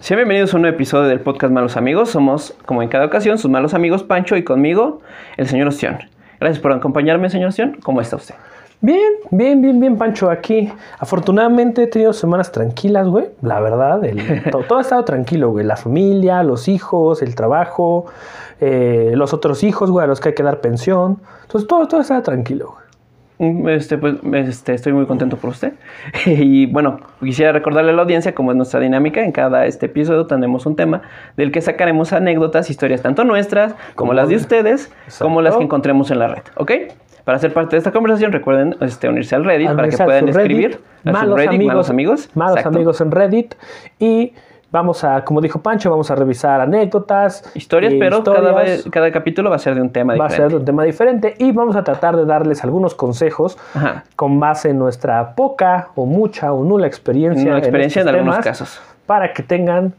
Sean bienvenidos a un nuevo episodio del podcast Malos Amigos. Somos, como en cada ocasión, sus malos amigos Pancho y conmigo, el señor Ostión. Gracias por acompañarme, señor Ostión. ¿Cómo está usted? Bien, bien, bien, bien, Pancho, aquí. Afortunadamente he tenido semanas tranquilas, güey. La verdad, el- todo, ha estado tranquilo, güey. La familia, los hijos, el trabajo, eh, los otros hijos, güey, a los que hay que dar pensión. Entonces todo, todo está tranquilo, güey. Mm, Este, pues, este, estoy muy contento por usted. Y bueno, quisiera recordarle a la audiencia cómo es nuestra dinámica. En cada este episodio tenemos un tema del que sacaremos anécdotas, historias tanto nuestras como las de ustedes, como las que Exacto. encontremos en la red. ¿Ok? Para ser parte de esta conversación, recuerden este, unirse al Reddit Al para que puedan Reddit, escribir. malos Reddit, amigos, malos amigos. Malos Exacto. amigos en Reddit. Y vamos a, como dijo Pancho, vamos a revisar anécdotas. Historias, eh, pero Cada, historias. vez- cada capítulo va a ser de un tema Va a diferente. ser un tema diferente y vamos a tratar de darles algunos consejos Ajá. con base en nuestra poca o mucha o nula experiencia, Una experiencia en, estos algunos casos. para que tengan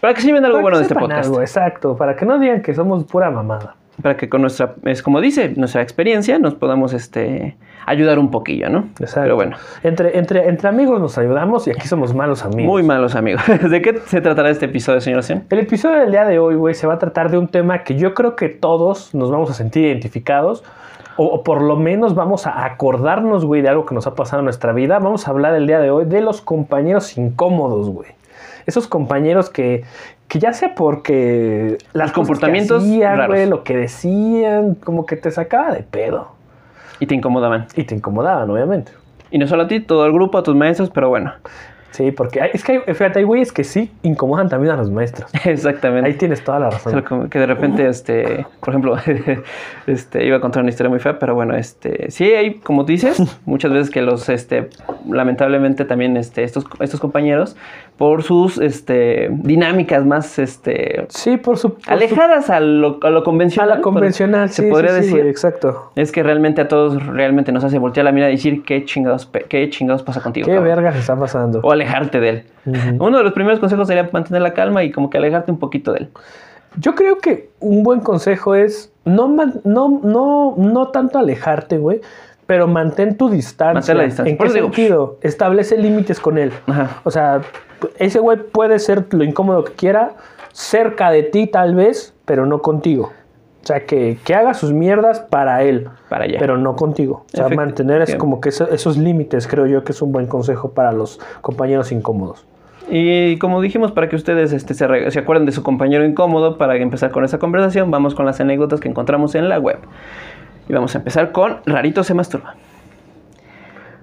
Para que sirvan algo para bueno que de este podcast. algo, exacto, para que no digan que somos pura mamada. Para que con nuestra, es como dice, nuestra experiencia nos podamos este, ayudar un poquillo, ¿no? Exacto. Pero bueno, Entre, entre, entre amigos nos ayudamos y aquí somos malos amigos. muy malos amigos. ¿De qué se tratará este episodio, señor Ocean? El episodio del día de hoy, güey, se va a tratar de un tema que yo creo que todos nos vamos a sentir identificados. O, o por lo menos vamos a acordarnos, güey, de algo que nos ha pasado en nuestra vida. Vamos a hablar el día de hoy de los compañeros incómodos, güey. Esos compañeros que, que ya sea porque las Los comportamientos que hacían, raros. lo que decían, como que te sacaba de pedo. Y te incomodaban. Y te incomodaban, obviamente. Y no solo a ti, todo el grupo, a tus maestros, pero bueno. Sí, porque hay- es que hay, fíjate, hay güeyes que sí incomodan también a los maestros. Exactamente. Ahí tienes toda la razón. Que de repente, este, por ejemplo, este, iba a contar una historia muy fea, pero bueno, este, sí hay, como dices, muchas veces que los, este, lamentablemente también, este, estos, estos compañeros, por sus, este, dinámicas más, este, Sí, por su- por su alejadas a lo, a lo A convencional. la convencional, se sí, podría sí, sí, decir. güey, exacto. Es que realmente a todos realmente nos hace voltear la mirada y decir qué chingados, qué chingados pasa contigo. ¿Qué cabrón?" verga se está pasando? O alejarte de él. Uno de los primeros consejos sería mantener la calma y como que alejarte un poquito de él. Yo creo que un buen consejo es no, no, no, no tanto alejarte, güey, pero mantén tu distancia. Mantén la distancia. ¿En qué digo, sentido? Establece límites con él. Ajá. O sea, ese güey puede ser lo incómodo que quiera, cerca de ti tal vez, pero no contigo. O sea, que, que haga sus mierdas para él, Para allá. pero no contigo. O sea, mantener es como que eso- esos límites, creo yo que es un buen consejo para los compañeros incómodos. Y como dijimos, para que ustedes este, se, re- se acuerden de su compañero incómodo, para empezar con esa conversación, vamos con las anécdotas que encontramos en la web. Y vamos a empezar con Rarito se masturba.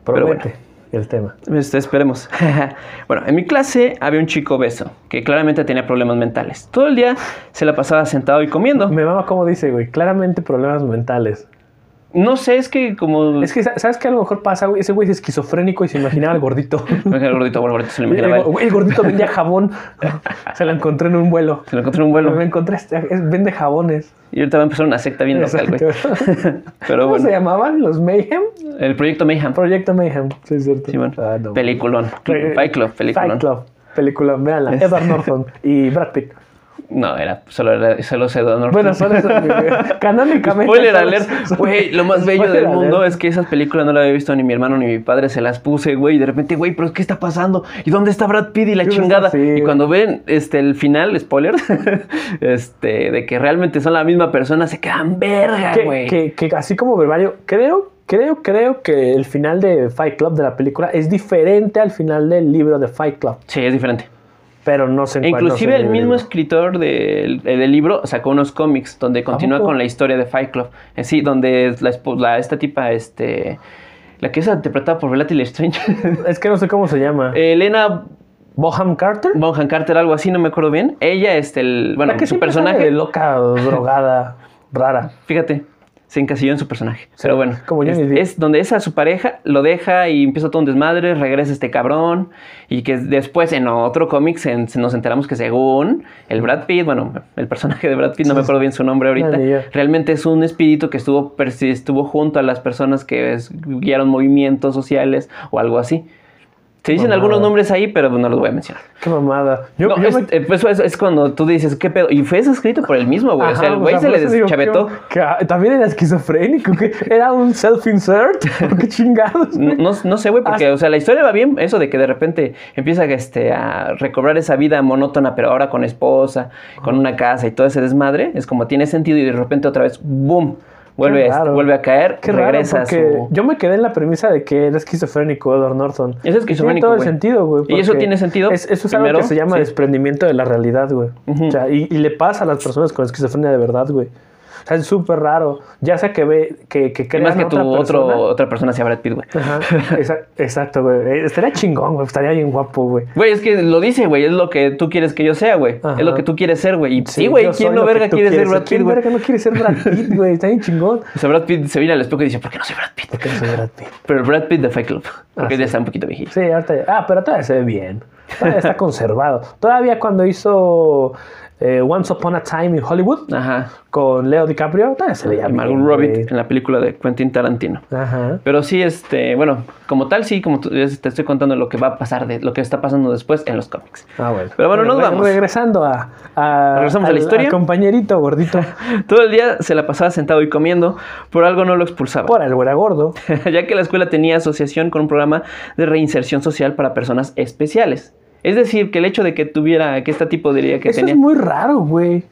Pero bueno. Promete el tema. Este, esperemos. bueno, en mi clase había un chico obeso que claramente tenía problemas mentales. Todo el día se la pasaba sentado y comiendo. Me mama como dice, güey. Claramente problemas mentales. No sé, es que como... Es que, ¿sabes qué a lo mejor pasa, güey? Ese güey es esquizofrénico y se imaginaba al gordito. el gordito, el gordito se lo el, gordito vendía jabón. Se lo encontré en un vuelo. Se lo encontré en un vuelo. Me encontré, este, es- vende jabones. Y ahorita va a empezar una secta bien local, güey. Pero ¿Cómo se llamaban? ¿Los Mayhem? el proyecto Mayhem. Proyecto Mayhem. Sí, es cierto. Sí, bueno. Ah, no. Peliculón. Fight Club, peliculón. Fight Club. Película, véanla. Edward Norton y Brad Pitt. No, era solo, era, solo se donó. Bueno, son esos, güey. Canónicamente. Spoiler alert. Güey, lo más bello del mundo es que esas películas no las había visto ni mi hermano ni mi padre. Se las puse, güey. Y de repente, güey, pero ¿qué está pasando? ¿Y dónde está Brad Pitt y la ¿Qué chingada? así? Y cuando ven este, el final, spoiler, este, de que realmente son la misma persona, se quedan verga, que, güey. que, que así como verbario, creo, creo, creo que el final de Fight Club de la película es diferente al final del libro de Fight Club, Sí, es diferente. Pero no sé en E cuál, no inclusive el mismo libro. escritor del, eh, del libro sacó unos cómics donde continúa con la historia de Fight Club. Eh, Sí, donde la, la- esta tipa, este, la que es interpretada por Bellatrix Strange, Es que no sé cómo se llama. Elena Boham Carter. Bonham Carter, algo así, no me acuerdo bien. Ella, este, el, bueno, la que su personaje, de loca, drogada, rara. fíjate, se encasilló en su personaje. Sí, Pero bueno, como es, donde es a su pareja, lo deja y empieza todo un desmadre, regresa este cabrón. Y que después en otro cómic se- se nos enteramos que según el Brad Pitt, bueno, el personaje de Brad Pitt, no me acuerdo bien su nombre ahorita, No, realmente es un espíritu que estuvo, estuvo junto a las personas que es- guiaron movimientos sociales o algo así. Se dicen Mamada. algunos nombres ahí, pero no los voy a mencionar. Qué mamada. Yo, No, yo es, me- eh, pues, es, es cuando tú dices, ¿qué pedo? Y fue eso escrito por el mismo, güey. o sea, el güey se le eso deschavetó. ¿qué- qué- ah, También era esquizofrénico, era un self-insert. ¿Qué chingados? No, no- no sé, güey, porque, Ah. o sea, la historia va bien, eso de que de repente empieza este, a recobrar esa vida monótona, pero ahora con esposa, con una casa y todo ese desmadre, es como tiene sentido y de repente otra vez, ¡boom! Vuelve, raro. vuelve a caer, Qué regresa a porque su... yo me quedé en la premisa de que era esquizofrénico Edward Norton. Es esquizofrénico, Tiene todo el sentido, güey. Y eso tiene sentido, es- eso es algo primero, que se llama sí. desprendimiento de la realidad, güey. O sea, y, y le pasa a las personas con esquizofrenia de verdad, güey. O sea, es súper raro. Ya sea que ve, que, que crean más que a tu otra otro, persona. otra persona sea Brad Pitt, güey. Exacto, güey. Eh, Estaría chingón, güey. Estaría bien guapo, güey. Güey, es que lo dice, güey, es lo que tú quieres que yo sea, güey. Es lo que tú quieres ser, güey. Y sí, güey, ¿quién no verga quiere ser Brad Pitt, ¿Quién güey? verga no quiere ser Brad Pitt, güey? Está bien chingón. O sea, Brad Pitt se mira al espejo y dice, ¿por qué no soy Brad Pitt? ¿Por qué no soy Brad Pitt? Pero el Brad Pitt de Fight Club, porque Ah, ya está un poquito viejito. Sí, ahorita. Ah, pero todavía se ve bien. Todavía está conservado. Todavía cuando hizo eh, Once Upon a Time in Hollywood Ajá. con Leo DiCaprio, todavía se veía Y Margot bien. Robbie güey. en la película de Quentin Tarantino. Ajá. Pero sí, este, bueno, como tal, sí, como te estoy contando lo que va a pasar, de lo que está pasando después en los cómics. Ah, bueno. Pero bueno, nos vamos. Regresando a. a Regresamos a la historia. al compañerito gordito. Todo el día se la pasaba sentado y comiendo, por algo no lo expulsaba. Por algo era gordo. ya que la escuela tenía asociación con un programa de reinserción social para personas especiales. Es decir, que el hecho de que tuviera, que este tipo diría que Eso tenía es muy raro, güey.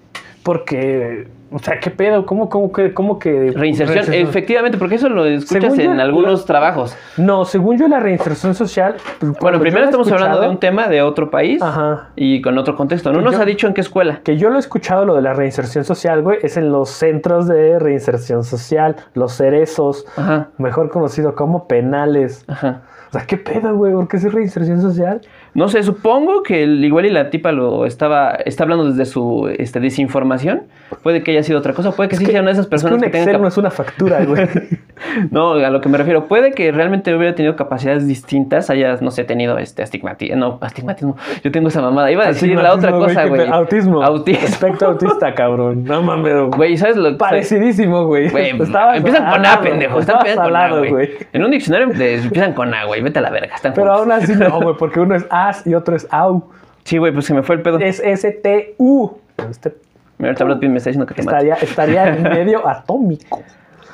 Porque. O sea, ¿qué pedo? ¿Cómo, cómo que.? Cómo que reinserción, efectivamente, porque eso lo escuchas yo, en algunos la- trabajos. No, según yo, la reinserción social. pues, Bueno, primero estamos hablando de un tema de otro país Ajá. y con otro contexto. No Que nos yo- ha dicho en qué escuela. Que yo lo he escuchado, lo de la reinserción social, güey, es en los centros de reinserción social, los cerezos, Ajá, mejor conocido como penales. ajá. O sea, ¿qué pedo, güey? ¿Por qué es reinserción social? No sé, supongo que el- igual y la tipa lo estaba, está hablando desde su este, desinformación. Puede que haya sido otra cosa, puede que sí sean esas Es que personas un que, tengan Excel no cap- es una factura, güey. No, a lo que me refiero, puede que realmente hubiera tenido capacidades distintas, haya, no sé, tenido este astigmatismo. No, astigmatismo. Yo tengo esa mamada. Iba a decir la otra cosa, güey. Autismo. Autismo. Espectro autista, cabrón. No mames, Güey, ¿sabes lo que Parecidísimo, güey. Empiezan con A, pendejo. Están con A, güey. En un diccionario empiezan con A, güey. Vete a la verga. Están Pero aún así no, güey, porque uno es as y otro es au. Sí, güey, pues se me fue el pedo. Es S-T-U. Este Mira, Pitt me está diciendo que te estaría, estaría en medio atómico.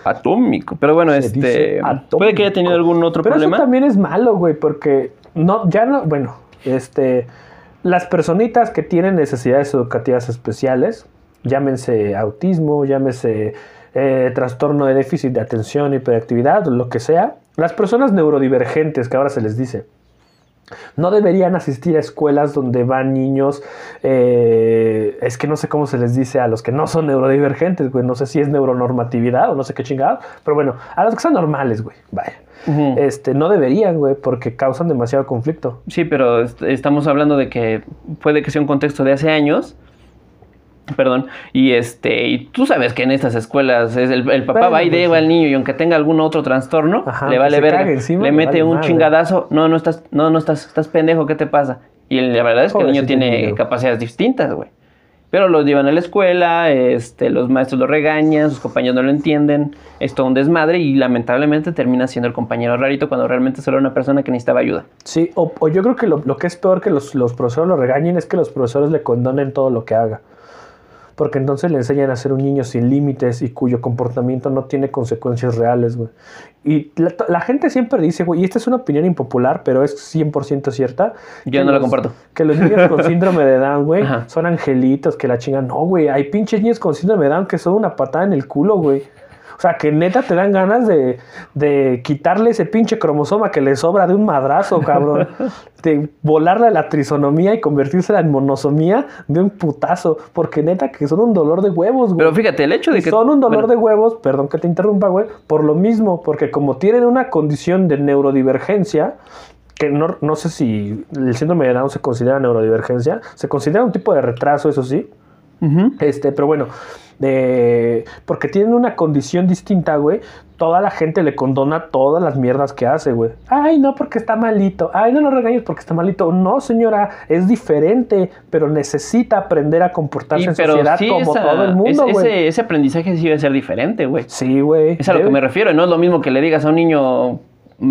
Atómico. Pero bueno, Se este. Puede que haya tenido algún otro Pero problema. eso también es malo, güey, porque no, ya no, bueno, este, las personitas que tienen necesidades educativas especiales, llámense autismo, llámese eh, trastorno de déficit de atención, hiperactividad, lo que sea, las personas neurodivergentes, que ahora se les dice, no deberían asistir a escuelas donde van niños, eh, es que no sé cómo se les dice a los que no son neurodivergentes, güey, no sé si es neuronormatividad o no sé qué chingado, pero bueno, a los que son normales, güey, vaya. Este, no deberían, güey, porque causan demasiado conflicto. Sí, pero est- estamos hablando de que puede que sea un contexto de hace años. Perdón. Y este, y tú sabes que en estas escuelas es el, el papá va y pues, sí. al niño y aunque tenga algún otro trastorno, Ajá, le vale verga. encima, le mete vale un madre. chingadazo. No, no estás, no, no estás, estás pendejo, ¿qué te pasa? Y la verdad es que el niño tiene niño. capacidades distintas, güey. Pero los llevan a la escuela, este, los maestros lo regañan, sus compañeros no lo entienden, es todo un desmadre y lamentablemente termina siendo el compañero rarito cuando realmente solo era una persona que necesitaba ayuda. Sí, o, o yo creo que lo, lo que es peor que los, los profesores lo regañen es que los profesores le condonen todo lo que haga. Porque entonces le enseñan a ser un niño sin límites y cuyo comportamiento no tiene consecuencias reales, güey. Y la, la gente siempre dice, güey, y esta es una opinión impopular, pero es 100% cierta. Yo no la los- comparto. Que los niños con síndrome de Down, güey, son angelitos que la chingan. No, güey, hay pinches niños con síndrome de Down que son una patada en el culo, güey. O sea, que neta te dan ganas de, de quitarle ese pinche cromosoma que le sobra de un madrazo, cabrón. de volarle la trisonomía y convertírsela en monosomía de un putazo. Porque neta que son un dolor de huevos, güey. Pero fíjate, el hecho de que... son un dolor bueno, de huevos, perdón que te interrumpa, güey, por lo mismo, porque como tienen una condición de neurodivergencia, que no, no sé si el síndrome de Down se considera neurodivergencia, se considera un tipo de retraso, eso sí, Este, pero bueno, porque tienen una condición distinta, güey. Toda la gente le condona todas las mierdas que hace, güey. Ay, no, porque está malito. Ay, no lo regañes porque está malito. No, señora, es diferente, pero necesita aprender a comportarse en sociedad sí, como esa- todo el mundo, es- güey. ese, ese aprendizaje sí debe ser diferente, güey. Sí, güey. Es a lo que me refiero. No es lo mismo que le digas a un niño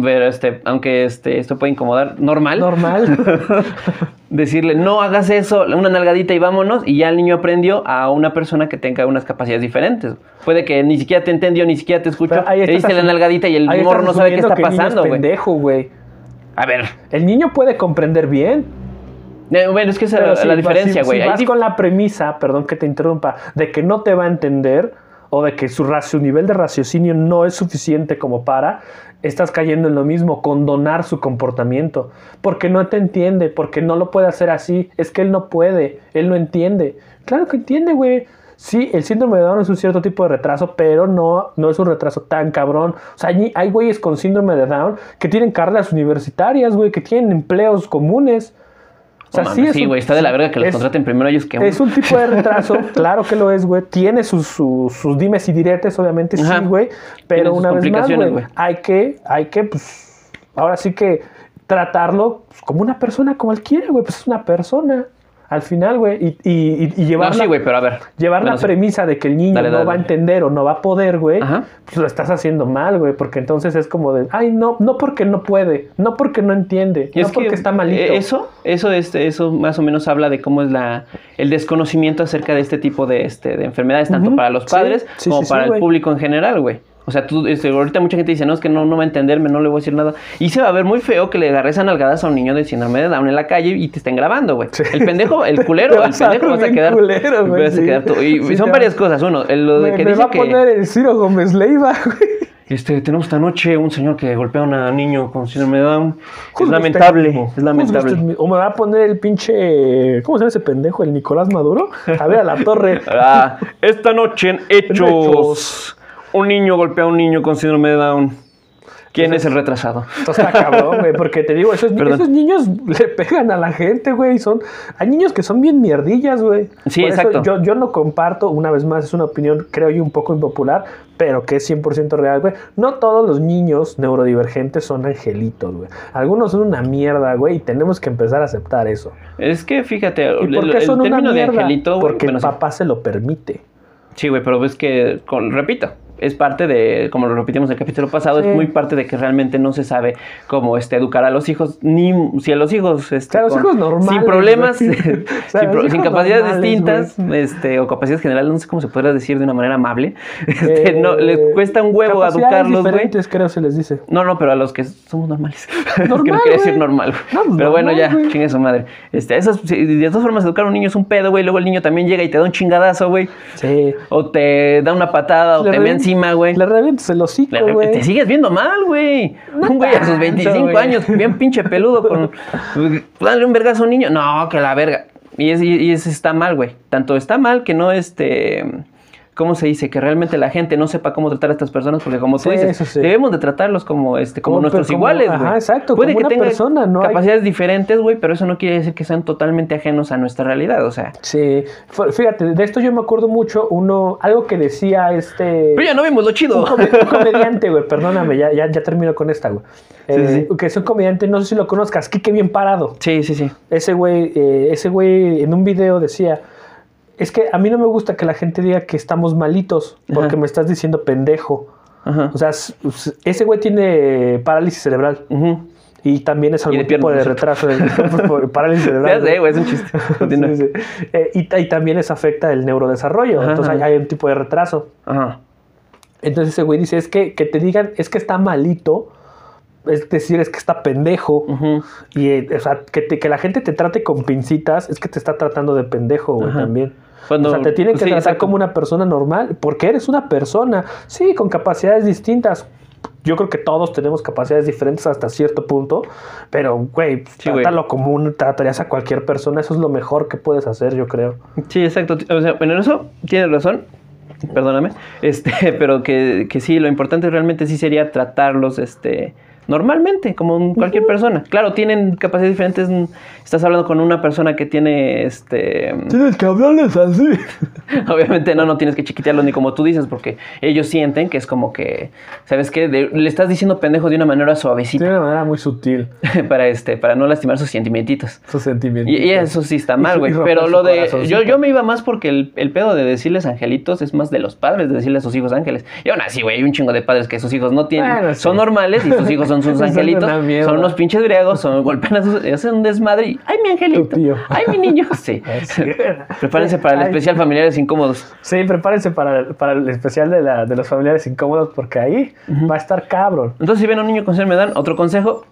Pero este, aunque este, esto puede incomodar, normal. Normal. decirle, no hagas eso, una nalgadita y vámonos, y ya el niño aprendió a una persona que tenga unas capacidades diferentes. Puede que ni siquiera te entendió, ni siquiera te escuchó, ahí le diste la nalgadita y el morro no sabe qué está que pasando, güey. pendejo, güey. A ver, El niño puede comprender bien. eh, bueno, es que esa es si- la diferencia, güey. Si, vas con la premisa, perdón que te interrumpa, de que no te va a entender o de que su nivel de raciocinio no es suficiente como para, estás cayendo en lo mismo, condonar su comportamiento. Porque no te entiende, porque no lo puede hacer así. Es que él no puede, él no entiende. Claro que entiende, güey. Sí, el síndrome de Down es un cierto tipo de retraso, pero no, no es un retraso tan cabrón. O sea, hay güeyes con síndrome de Down que tienen carreras universitarias, güey, que tienen empleos comunes. O sea, sí, güey, está de la verga que los es- contraten primero ellos que es un tipo de retraso, claro que lo es, güey. Tiene sus, sus, sus dimes y diretes, obviamente, Ajá. sí, güey. Pero una vez más, güey, güey. hay que, hay que, pues, ahora sí que tratarlo pues, como una persona cualquiera, güey. Pues es una persona, al final, güey. Y, y, llevar, No, la, sí, güey, pero a ver. llevar Bueno, la sí. premisa de que el niño Dale, no dale, va a entender o no va a poder, güey, pues lo estás haciendo mal, güey. Porque entonces es como de, ay, no, no porque no puede, no porque no entiende, Y no es que porque está malito. eh, Eso, eso, este, eso más o menos habla de cómo es la, el desconocimiento acerca de este tipo de, este, de enfermedades, tanto para los padres sí, como para el público en general, güey. O sea, tú, este, ahorita mucha gente dice, no, es que no, no va a entenderme, no le voy a decir nada. Y se va a ver muy feo que le agarres a nalgadas a un niño de síndrome de Down en la calle y te estén grabando, güey. Sí. El pendejo, el culero, el pendejo vas a quedar. culero, güey, vas a quedar tú. Y Sí, son te varias va- cosas. Uno, el- lo de me, que me dice va a que. poner el Ciro Gómez Leiva, güey. Este, tenemos esta noche un señor que golpea a un niño con síndrome de Down. Es lamentable, es lamentable. O me va a poner el pinche. ¿Cómo se llama ese pendejo? El Nicolás Maduro. A ver, a la torre. Ah, esta noche en Hechos. Un niño golpea a un niño con síndrome de Down. ¿Quién es el retrasado? Esto está cabrón, güey. Porque te digo, esos, niños le pegan a la gente, güey. Son, hay niños que son bien mierdillas, güey. Sí, Por eso exacto. Yo, yo no comparto, una vez más, es una opinión, creo yo, un poco impopular, pero que es 100% real, güey. No todos los niños neurodivergentes son angelitos, güey. Algunos son una mierda, güey, y tenemos que empezar a aceptar eso. Es que fíjate, ¿Y el, por qué el son una término de mierda? angelito, Porque bueno, el sí. papá se lo permite. Sí, güey, pero ves que, con, repito, es parte de, como lo repetimos en el capítulo pasado, Sí. es muy parte de que realmente no se sabe cómo este, educar a los hijos, ni si a los hijos, este, Claro, los hijos normales, sin problemas, sin, O sea, los pro- hijos sin capacidades normales, distintas, este, o capacidades generales, no sé cómo se podría decir de una manera amable, este, no, Eh, les cuesta un huevo educarlos, güey. diferentes, creo se les dice. No, no, pero a los que somos normales. Normal, que no quería decir normal. No, pues pero bueno, ya, güey. chingue su madre. Este, esas, de todas formas, educar a un niño es un pedo, güey. Luego el niño también llega y te da un chingadazo, güey. Sí. O te da una patada, o Le te encima, güey. Le revientas el hocico, güey. Te sigues viendo mal, güey. No un güey a sus tanto, 25 güey. años, bien pinche peludo, con. Dale un vergazo a un niño. No, que la verga. Y, es, y eso está mal, güey. Tanto está mal que no, este. ¿Cómo se dice? Que realmente la gente no sepa cómo tratar a estas personas, porque como tú Sí, dices, sí. debemos de tratarlos como, este, como, Como- nuestros como- iguales, güey. exacto, Puede como que tengan persona, no hay- capacidades diferentes, güey, pero eso no quiere decir que sean totalmente ajenos a nuestra realidad, o sea. Sí. Fíjate, de esto yo me acuerdo mucho, uno, algo que decía este... Pero ya no vimos lo chido. Un comediante, güey, perdóname, ya, ya, ya termino con esta, güey. Eh, sí. Que es un comediante, no sé si lo conozcas, Kike Bien Parado. Sí, sí, sí. Ese güey, eh, ese güey en un video decía, es que a mí no me gusta que la gente diga que estamos malitos, porque Ajá. me estás diciendo pendejo. Ajá. O sea, ese güey tiene parálisis cerebral. Y también es algún tipo de retraso de parálisis Ya cerebral. sé, güey, es un chiste. Continúa. Sí, sí. Eh, y, y también les afecta el neurodesarrollo. Ajá, Entonces hay, hay un tipo de retraso. Ajá. Entonces ese güey dice, es que, que te digan, es que está malito. Es decir, es que está pendejo. Y eh, o sea, que, te- que la gente te trate con pincitas, es que te está tratando de pendejo, güey, también. Cuando- o sea, te tienen que sí, tratar exacto. como una persona normal, porque eres una persona, sí, con capacidades distintas. Yo creo que todos tenemos capacidades diferentes hasta cierto punto, pero, güey, Sí, güey. trátalo como un, tratarías a cualquier persona, eso es lo mejor que puedes hacer, yo creo. Sí, exacto. O sea, bueno, en eso tienes razón. Perdóname. Este, pero que, que sí, lo importante realmente sí sería tratarlos, este, normalmente, como cualquier persona. Claro, tienen capacidades diferentes. Estás hablando con una persona que tiene, este, Tienes que hablarles así. Obviamente no, no tienes que chiquitearlos ni como tú dices, porque ellos sienten que es como que, ¿sabes qué? De- le estás diciendo pendejo de una manera De suavecita una manera muy sutil, para este, para no lastimar sus sentimientos. sus sentimientos. Y, y eso sí está mal, güey. Pero lo de. Yo, yo me iba más porque el, el pedo de decirles angelitos es más de los padres, de decirle a sus hijos ángeles. Y aún así, güey, hay un chingo de padres que sus hijos no tienen. Bueno, sí. Son normales y sus hijos son son sus angelitos. Son unos pinches griegos, son, golpean a sus. Hacen un desmadre y. ¡Ay, mi angelito! Tío. ¡Ay, mi niño! Sí. Sí. Prepárense para el Ay. especial Familiares Incómodos. Sí, prepárense para, para el especial de, la, de los familiares incómodos porque ahí va a estar cabrón. Entonces, si ven a un niño con de Down, otro consejo,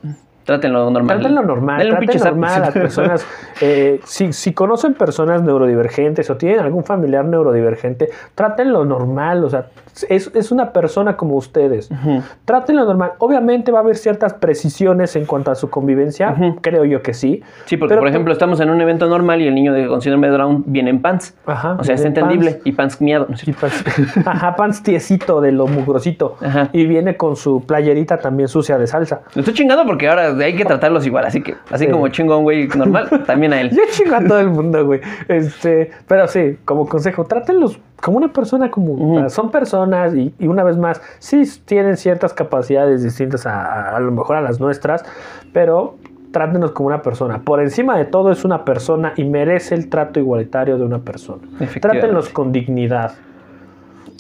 trátenlo normal. Traten lo normal, Denle un normal a las personas. eh, si, si conocen personas neurodivergentes o tienen algún familiar neurodivergente, trátenlo normal, o sea, es, es una persona como ustedes. Trátenlo normal. Obviamente va a haber ciertas precisiones en cuanto a su convivencia, creo yo que sí. Sí, porque Pero- por ejemplo estamos en un evento normal y el niño de, con síndrome de Down viene en pants. Ajá, o sea, es entendible. pants. Y pants miado. ¿no es Y pants- Ajá, pants tiesito de lo mugrosito. Ajá. Y viene con su playerita también sucia de salsa. Lo estoy chingando porque ahora hay que tratarlos igual. Así que, así Sí. como chingo a un güey normal, también a él. Yo chingo a todo el mundo, güey. Este, pero sí, como consejo, trátenlos como una persona común. Son personas y, y una vez más, sí tienen ciertas capacidades distintas a, a, a lo mejor a las nuestras, pero trátenos como una persona. Por encima de todo es una persona y merece el trato igualitario de una persona. Trátenlos con dignidad.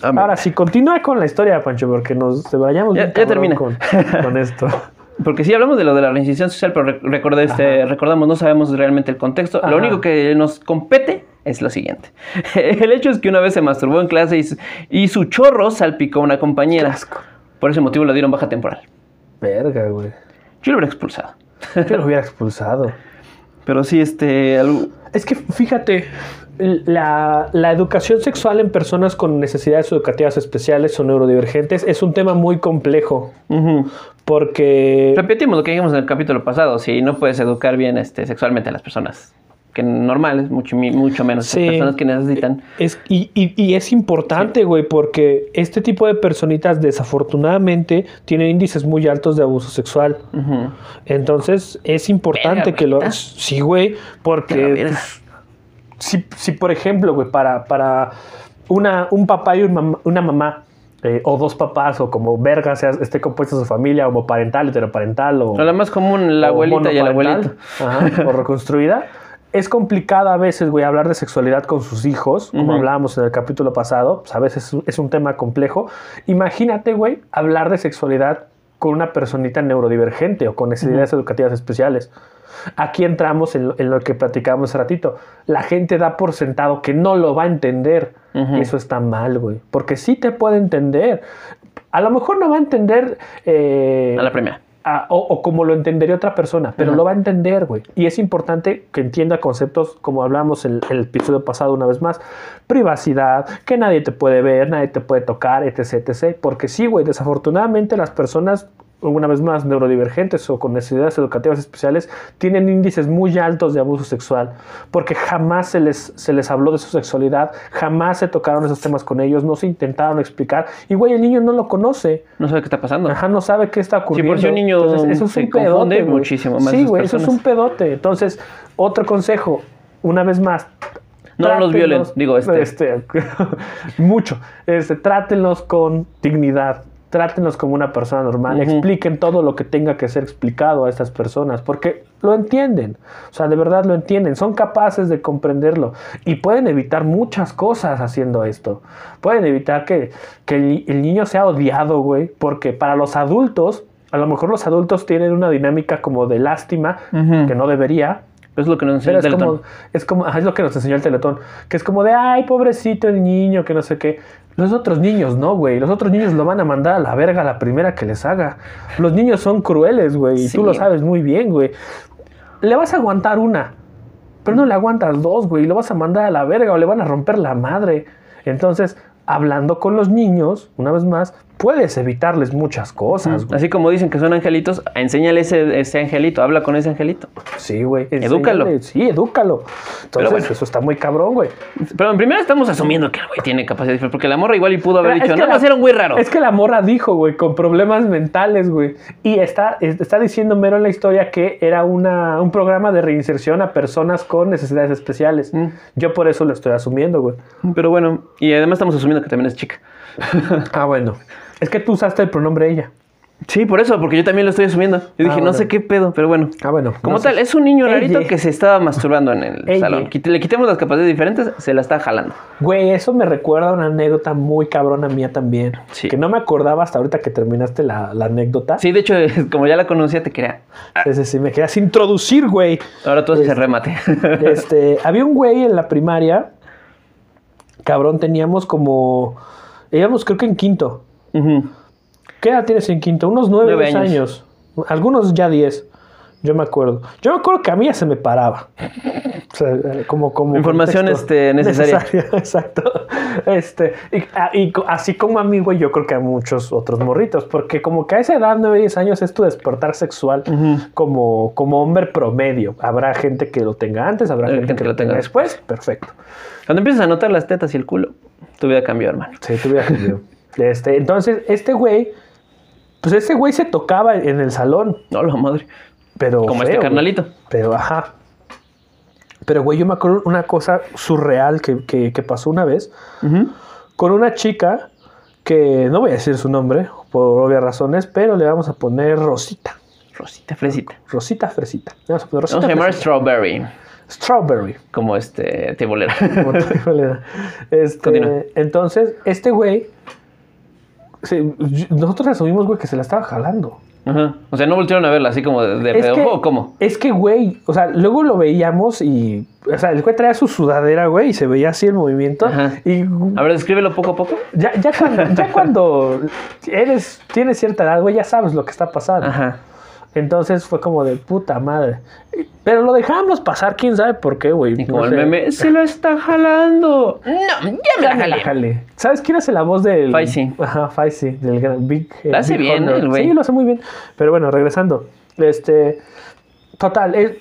Amén. Ahora sí, continúa con la historia, Pancho, porque nos vayamos Ya- ya termina. Con, con esto. Porque sí hablamos de lo de la reinserción social, pero rec- recordé este, recordamos, no sabemos realmente el contexto. Ajá. Lo único que nos compete es lo siguiente. El hecho es que una vez se masturbó en clase y, su- y su chorro salpicó a una compañera. asco. Por ese motivo le dieron baja temporal. Verga, güey. Yo lo hubiera expulsado. Yo lo hubiera expulsado. Pero sí, este... algo- Es que fíjate, la, la educación sexual en personas con necesidades educativas especiales o neurodivergentes es un tema muy complejo porque Repetimos lo que dijimos en el capítulo pasado. Si no puedes educar bien este, sexualmente a las personas que normales, mucho, mucho menos Sí. las personas que necesitan. es, y, y- y es importante, güey, porque este tipo de personitas desafortunadamente tienen índices muy altos de abuso sexual. Entonces es importante que lo... Sí, güey, Pero, porque... si, si, por ejemplo, güey, para, para una, un papá y un mam- una mamá, eh, o dos papás, o como verga sea, esté compuesta su familia, homoparental, heteroparental, o, O la más común, la abuelita y el abuelito. ajá, o reconstruida. Es complicado a veces, güey, hablar de sexualidad con sus hijos, como hablábamos en el capítulo pasado, pues a veces es un tema complejo. Imagínate, güey, hablar de sexualidad con una personita neurodivergente o con necesidades educativas especiales. Aquí entramos en lo, en lo que platicábamos hace ratito. La gente da por sentado que no lo va a entender. Eso está mal, güey. Porque sí te puede entender. A lo mejor no va a entender... eh, A la primera. A- o, o como lo entendería otra persona, pero Ajá. lo va a entender, güey. Y es importante que entienda conceptos, como hablamos en, en el episodio pasado una vez más, privacidad, que nadie te puede ver, nadie te puede tocar, etc, etc. Porque sí, güey, desafortunadamente las personas, una vez más, neurodivergentes o con necesidades educativas especiales, tienen índices muy altos de abuso sexual, porque jamás se les, se les habló de su sexualidad, jamás se tocaron esos temas con ellos, no se intentaron explicar, y güey, el niño no lo conoce. No sabe qué está pasando. Ajá, no sabe qué está ocurriendo. por si un niño eso es se un pedote, muchísimo más Sí, güey, eso es un pedote. Entonces, otro consejo, una vez más. No los violen, digo, este. mucho. Este, trátenlos con dignidad. Trátenlos como una persona normal. Expliquen todo lo que tenga que ser explicado a estas personas. Porque lo entienden. O sea, de verdad lo entienden. Son capaces de comprenderlo. Y pueden evitar muchas cosas haciendo esto. Pueden evitar que, que el, el niño sea odiado, güey. Porque para los adultos, a lo mejor los adultos tienen una dinámica como de lástima, que no debería. Es lo que nos Pero enseña es el como, es como, ajá, es lo que nos enseñó el Teletón, que es como de, ay, pobrecito el niño, que no sé qué. Los otros niños no, güey. Los otros niños lo van a mandar a la verga la primera que les haga. Los niños son crueles, güey, y Sí. tú lo sabes muy bien, güey. Le vas a aguantar una, pero no le aguantas dos, güey, y lo vas a mandar a la verga o le van a romper la madre. Entonces, hablando con los niños, una vez más, puedes evitarles muchas cosas, güey. Así como dicen que son angelitos, enséñale ese, ese angelito, habla con ese angelito. Sí, güey. Edúcalo. Sí, edúcalo. Entonces, bueno. eso está muy cabrón, güey. Pero en primera estamos asumiendo que el güey tiene capacidad diferente, porque la morra igual y pudo haber Pero dicho, no, más la- era un güey raro. Es que la morra dijo, güey, con problemas mentales, güey. Y está, es- está diciendo mero en la historia que era una, un programa de reinserción a personas con necesidades especiales. Mm. Yo por eso lo estoy asumiendo, güey. Pero bueno, y además estamos asumiendo que también es chica. Ah, bueno. Es que tú usaste el pronombre ella. Sí, por eso, porque yo también lo estoy asumiendo. Yo dije, Ah, no sé qué pedo, pero bueno. Ah, bueno. Como no sé. tal, es un niño rarito que se estaba masturbando en el salón. Le quitemos las capacidades diferentes, se la está jalando. Güey, eso me recuerda a una anécdota muy cabrona mía también. Sí. Que no me acordaba hasta ahorita que terminaste la, la anécdota. Sí, de hecho, como ya la conocía, te quería. Ese sí, me querías introducir, güey. Ahora tú haces el remate. Este, había un güey en la primaria. Cabrón, teníamos como. Íbamos, creo que en quinto. ¿Qué edad tienes en quinto? Unos nueve, Nueve años. años. Algunos ya diez. Yo me acuerdo. Yo me acuerdo que a mí ya se me paraba. O sea, como, como Información, este, necesaria. Exacto. Este, y, ah, y así como a mí, güey, yo creo que a muchos otros morritos. Porque como que a esa edad, 9, 10 años, es tu despertar sexual como, como hombre promedio. Habrá gente que lo tenga antes, habrá Habrá gente, que lo tenga después. Perfecto. Cuando empiezas a notar las tetas y el culo, tu vida cambió, hermano. Sí, tuviera cambiado. Este, entonces, este güey, pues este güey se tocaba en el salón, No, la madre. pero. Como feo, este güey. carnalito. Pero, ajá. Pero, güey, yo me acuerdo una cosa surreal que, que- que pasó una vez con una chica que no voy a decir su nombre por obvias razones, pero le vamos a poner Rosita. Rosita, fresita. Rosita Fresita. Le vamos a poner Rosita Vamos a llamar. Strawberry. Strawberry. Como este tibolera. como te digo, le da. Este, entonces, este güey, se- nosotros asumimos, güey, que se la estaba jalando. Ajá. O sea, no volvieron a verla así como de, de Es que- o cómo. Es que, güey, o sea, luego lo veíamos y, o sea, el güey traía su sudadera, güey, y se veía así el movimiento. Ajá. Y A ver, descríbelo poco a poco. ya, ya, cuando, ya cuando eres, tienes cierta edad, güey, ya sabes lo que está pasando. Ajá. Entonces fue como de puta madre. Pero lo dejamos pasar, quién sabe por qué, güey. Y como No el sé. meme, se lo está jalando. No, ya me Ya la me la jalé. jalé. ¿Sabes quién hace la voz del. Faisy. Ajá, Faisy, del gran Big. eh, La hace Big bien, el güey. Sí, lo hace muy bien. Pero bueno, regresando. Este. Total, eh,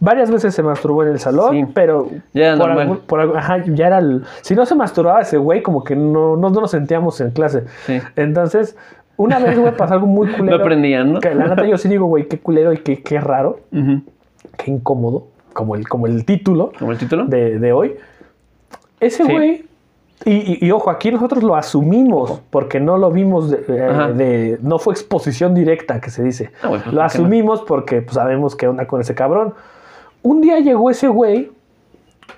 varias veces se masturbó en el salón, Sí. pero. Ya era por normal. algún- por algún- ajá, ya era el. Si no se masturbaba ese güey, como que no, no, no nos sentíamos en clase. Sí. Entonces, una vez, güey, pasó algo muy culero. No aprendían, ¿no? Que la neta yo sí digo, güey, qué culero y qué, qué raro, qué incómodo, como el, como el título Como el título. de, de hoy. Ese Sí. güey, y, y- y ojo, aquí nosotros lo asumimos porque no lo vimos, de, eh, de- no fue exposición directa que se dice. Ah, lo asumimos porque pues, sabemos qué onda con ese cabrón. Un día llegó ese güey,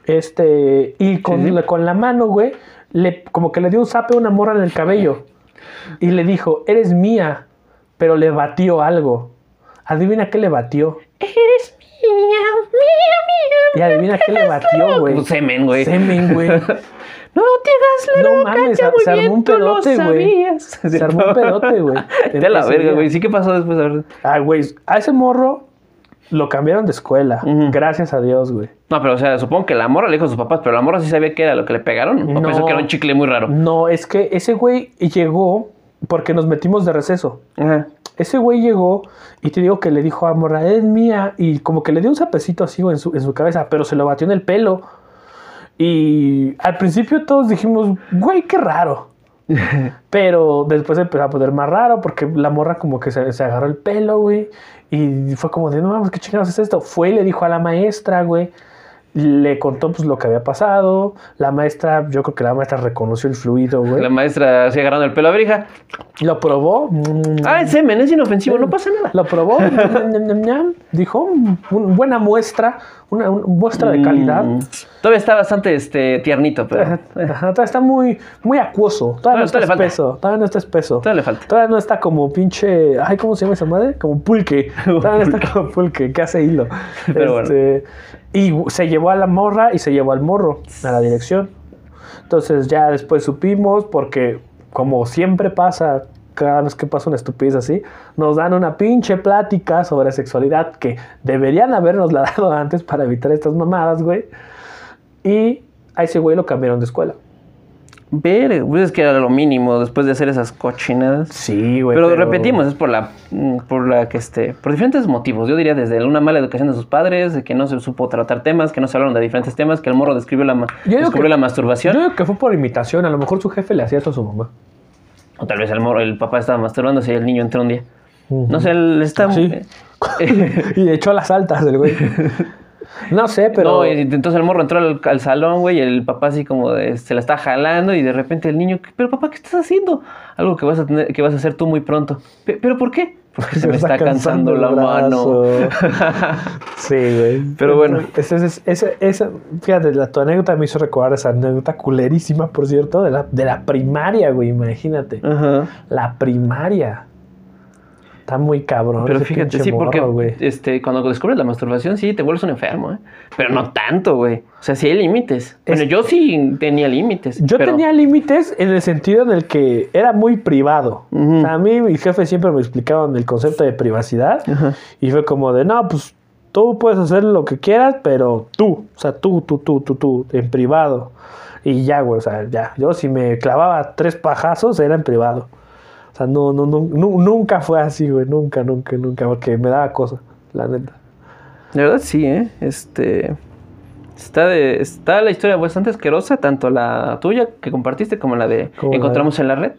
este, y con, Sí, sí. La, con la mano, güey, le, como que le dio un zape a una morra en el cabello. Y le dijo, eres mía, pero le batió algo. Adivina qué le batió. Eres mía, mía, mía. Y adivina qué le batió, güey. Semen, güey. Semen, güey. No te hagas la No loca, mames, ya se- muy se armó bien pedote, güey. sabías. Se armó un pedote, güey. De la verga, güey. Sí, ¿qué pasó después? A ver. Ah, güey, a ese morro lo cambiaron de escuela. Gracias a Dios, güey. No, pero o sea, supongo que la morra le dijo a sus papás, pero la morra sí sabía que era lo que le pegaron. O No. pensó que era un chicle muy raro. No, es que ese güey llegó porque nos metimos de receso. Ajá. Ese güey llegó y te digo que le dijo a Morra, es mía. Y como que le dio un zapecito así en su, en su cabeza, pero se lo batió en el pelo. Y al principio todos dijimos, güey, qué raro. Pero después empezó a poner más raro porque la morra como que se, se agarró el pelo, güey. Y fue como de, no mames, ¿qué chingados es esto? Fue y le dijo a la maestra, güey. Le contó pues lo que había pasado. La maestra, yo creo que la maestra reconoció el fluido, güey. La maestra así agarrando el pelo. A ver, hija. Lo probó. Ah, es semen, es inofensivo, no pasa nada. Lo probó. Dijo, "Mm, un- buena muestra. Una, una muestra de calidad. Mm, Todavía está bastante este, tiernito, pero. Ajá, todavía está muy, muy acuoso. Todavía no está falta. espeso. Todavía no está espeso. todavía le falta. Todavía no está como pinche. Ay, ¿cómo se llama esa madre? Como pulque. Todavía no está como pulque, que hace hilo. Pero bueno. Y se llevó a la morra y se llevó al morro a la dirección. Entonces ya después supimos, porque como siempre pasa, cada vez que pasa una estupidez así, nos dan una pinche plática sobre sexualidad que deberían habernos dado antes para evitar estas mamadas, güey. Y a ese güey lo cambiaron de escuela. Ver, pues es que era lo mínimo después de hacer esas cochinadas. Sí, güey. Pero, repetimos, es por la, mm, por la que este, por diferentes motivos. Yo diría desde una mala educación de sus padres, de que no se supo tratar temas, que no se hablaron de diferentes temas, que el morro describió la, Yo descubrió que- la masturbación. Yo digo que fue por imitación. A lo mejor su jefe le hacía esto a su mamá. O tal vez el morro, el papá estaba masturbándose y el niño entró un día. No sé, él está. Sí. y de hecho a las altas del güey. No sé, pero. No, y entonces el morro entró al, al salón, güey, y el papá así como de, se la está jalando y de repente el niño, pero papá, ¿qué estás haciendo? Algo que vas a tener, que vas a hacer tú muy pronto. "Pe- ¿Pero por qué? Porque se me está cansando la mano. sí, güey. Pero bueno. Esa- fíjate, la, tu anécdota me hizo recordar esa anécdota culerísima, por cierto, de la, de la primaria, güey, imagínate. Ajá. La primaria. Está muy cabrón. Pero fíjate, sí, porque morro, güey. este, cuando descubres la masturbación, sí, te vuelves un enfermo, ¿eh? Pero no tanto, güey. O sea, sí hay límites. Bueno, Es- yo sí tenía límites. Yo pero- tenía límites en el sentido en el que era muy privado. O sea, a mí mi jefe siempre me explicaban el concepto de privacidad y fue como de, no, pues tú puedes hacer lo que quieras, pero tú, o sea, tú, tú, tú, tú, tú, en privado. Y ya, güey, o sea, ya. Yo si me clavaba tres pajazos era en privado. O sea, no, no, no, nu- nunca fue así, güey, nunca, nunca, nunca, porque me daba cosa, la neta. La verdad sí, ¿eh? Este... Está, de, está la historia bastante asquerosa, tanto la tuya que compartiste como la de Como la- encontramos en la red.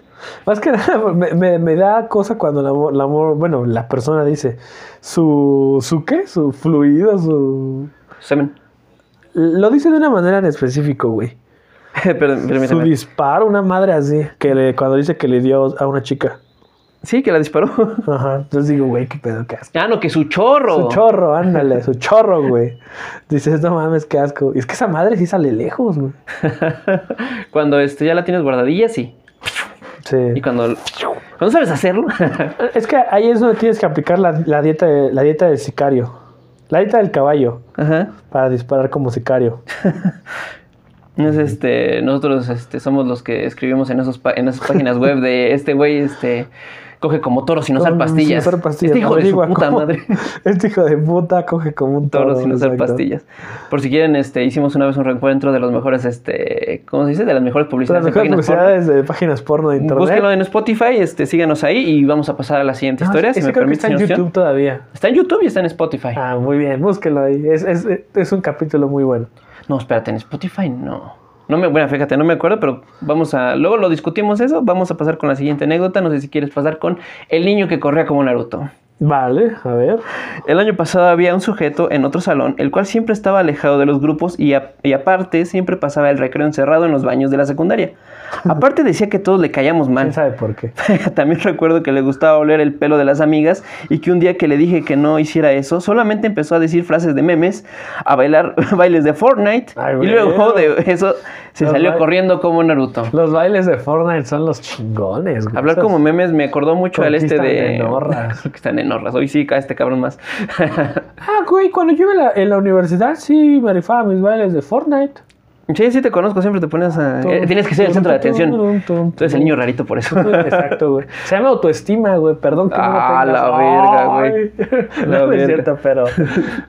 Más que nada, me, me, me da cosa cuando el amor, el amor- bueno, la persona dice su, su qué, su fluido, su... Semen. Lo dice de una manera en específico, güey. Su disparo, una madre así, que le- cuando dice que le dio a una chica. Sí, que la disparó. Ajá, entonces digo, güey, qué pedo, qué asco. ah, no, que su chorro. Su chorro, ándale, su chorro, güey. Dices, no mames, qué asco. Y es que esa madre sí sale lejos, güey. cuando este, ya la tienes guardadilla, sí. Y Sí. cuando, cuando sabes hacerlo. Es que ahí es donde tienes que aplicar la, la dieta, de- la dieta del sicario. La dieta del caballo, Ajá. para disparar como sicario. Es este, nosotros este, somos los que escribimos en, esos en esas páginas web de este güey, este, coge como toro sin usar pastillas. sin usar pastillas. Este hijo de su puta cómo- madre. Este hijo de puta coge como un toro. Toro sin usar exacto. pastillas. Por si quieren, este, hicimos una vez un reencuentro de los mejores, este, ¿cómo se dice? De las mejores Las publicidades de mejores páginas porno. publicidades de páginas porno de internet. Búsquenlo en Spotify, este, síganos ahí y vamos a pasar a la siguiente No, historia. si me creo que permite, está en YouTube todavía. Está en YouTube y está en Spotify. Ah, muy bien, búsquenlo ahí. Es, es, es un capítulo muy bueno. No, espérate, en Spotify no. No me, bueno, fíjate, no me acuerdo, pero vamos a, luego lo discutimos eso, vamos a pasar con la siguiente anécdota, no sé si quieres pasar con el niño que corría como Naruto. Vale, a ver. El año pasado había un sujeto en otro salón, el cual siempre estaba alejado de los grupos y, a- y aparte siempre pasaba el recreo encerrado en los baños de la secundaria. Aparte decía que todos le caíamos mal. ¿Quién sabe por qué? También recuerdo que le gustaba oler el pelo de las amigas y que un día que le dije que no hiciera eso, solamente empezó a decir frases de memes, a bailar bailes de Fortnite Ay, y luego de eso se Los salió corriendo como Naruto. Los bailes de Fortnite son los chingones, güey. Hablar como memes me acordó mucho al este de... enorras. que están enorras. Hoy sí cae este cabrón más. Ah, güey, cuando yo iba en la, en la universidad sí me rifaba mis bailes de Fortnite. Sí, sí te conozco, siempre te pones a... eh, tienes que ser el centro de atención. Tú eres el niño rarito por eso. Exacto, güey. Se llama autoestima, güey. Perdón que no lo Ah, tengas. la verga, güey. No, es cierto, pero...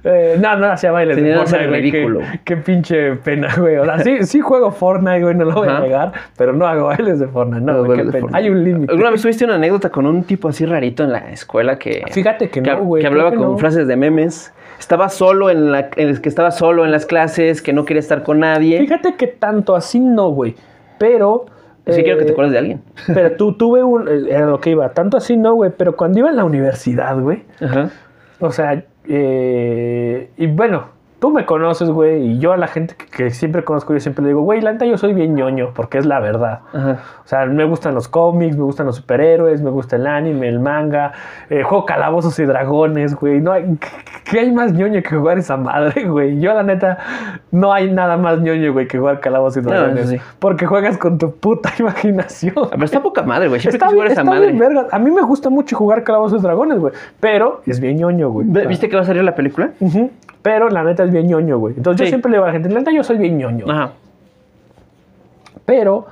eh, no, no hacía bailes de Fortnite, güey. ridículo. Qué, qué pinche pena, güey. O sea, sí, sí juego Fortnite, güey. No lo voy a negar. Pero no hago bailes de Fortnite. No, güey, qué pena. Fortnite. Hay un límite. ¿Alguna vez tuviste una anécdota con un tipo así rarito en la escuela que... Fíjate que no, güey. que hablaba con no. frases de memes. Estaba solo en la... en- que estaba solo en las clases, que no quería estar con nadie. Fíjate que tanto así no, güey. Pero... Sí quiero que te eh, acuerdes de alguien. Pero tú tuve un... eh, Era lo que iba. Tanto así no, güey. Pero cuando iba en la universidad, güey... Ajá. O sea, eh, y bueno, tú me conoces, güey, y yo a la gente que, que siempre conozco, yo siempre le digo, güey, la neta yo soy bien ñoño, porque es la verdad. Ajá. O sea, me gustan los cómics, me gustan los superhéroes, me gusta el anime, el manga, eh, juego calabozos y dragones, güey. No hay, ¿Qué hay más ñoño que jugar esa madre, güey? Yo, la neta, no hay nada más ñoño, güey, que jugar calabozos y dragones. sí. Porque juegas con tu puta imaginación. Pero está poca madre, güey. Siempre Está quise bien, jugar esa está madre. bien, verga. A mí me gusta mucho jugar calabozos y dragones, güey. Pero es bien ñoño, güey. ¿Viste que va a salir la película? Ujú. Pero la neta es bien ñoño, güey. Entonces Sí. yo siempre le digo a la gente, la neta yo soy bien ñoño. Ajá. Pero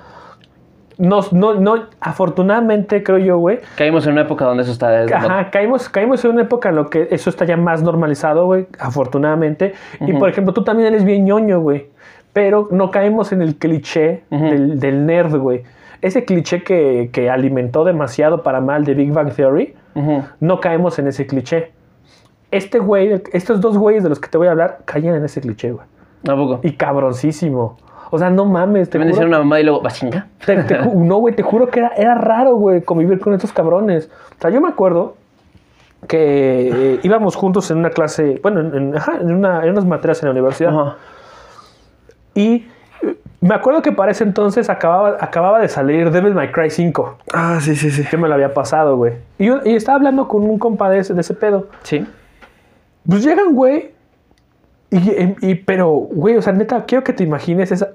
no, no, no, afortunadamente creo yo, güey. Caímos en una época donde eso está... desde Ajá, caímos, caímos en una época en la que eso está ya más normalizado, güey, afortunadamente. Y por ejemplo, tú también eres bien ñoño, güey. Pero no caemos en el cliché del, del nerd, güey. Ese cliché que, que alimentó demasiado para mal de Big Bang Theory, no caemos en ese cliché. Este güey, estos dos güeyes de los que te voy a hablar, caían en ese cliché, güey. ¿A poco? Y cabroncísimo. O sea, no mames, te van a decir una mamá y luego, ¿vacinga? te- no, güey, te juro que era, era raro, güey, convivir con estos cabrones. O sea, yo me acuerdo que eh, íbamos juntos en una clase, bueno, en, en- ajá, en una, en unas materias en la universidad. Ajá. Y eh, me acuerdo que para ese entonces acababa, acababa de salir Devil May Cry 5, Ah, sí, sí, sí. que me lo había pasado, güey. Y, yo- y estaba hablando con un compa de ese, de ese pedo. Sí. Pues llegan, güey. Y, y- pero, güey, o sea, neta, quiero que te imagines esa,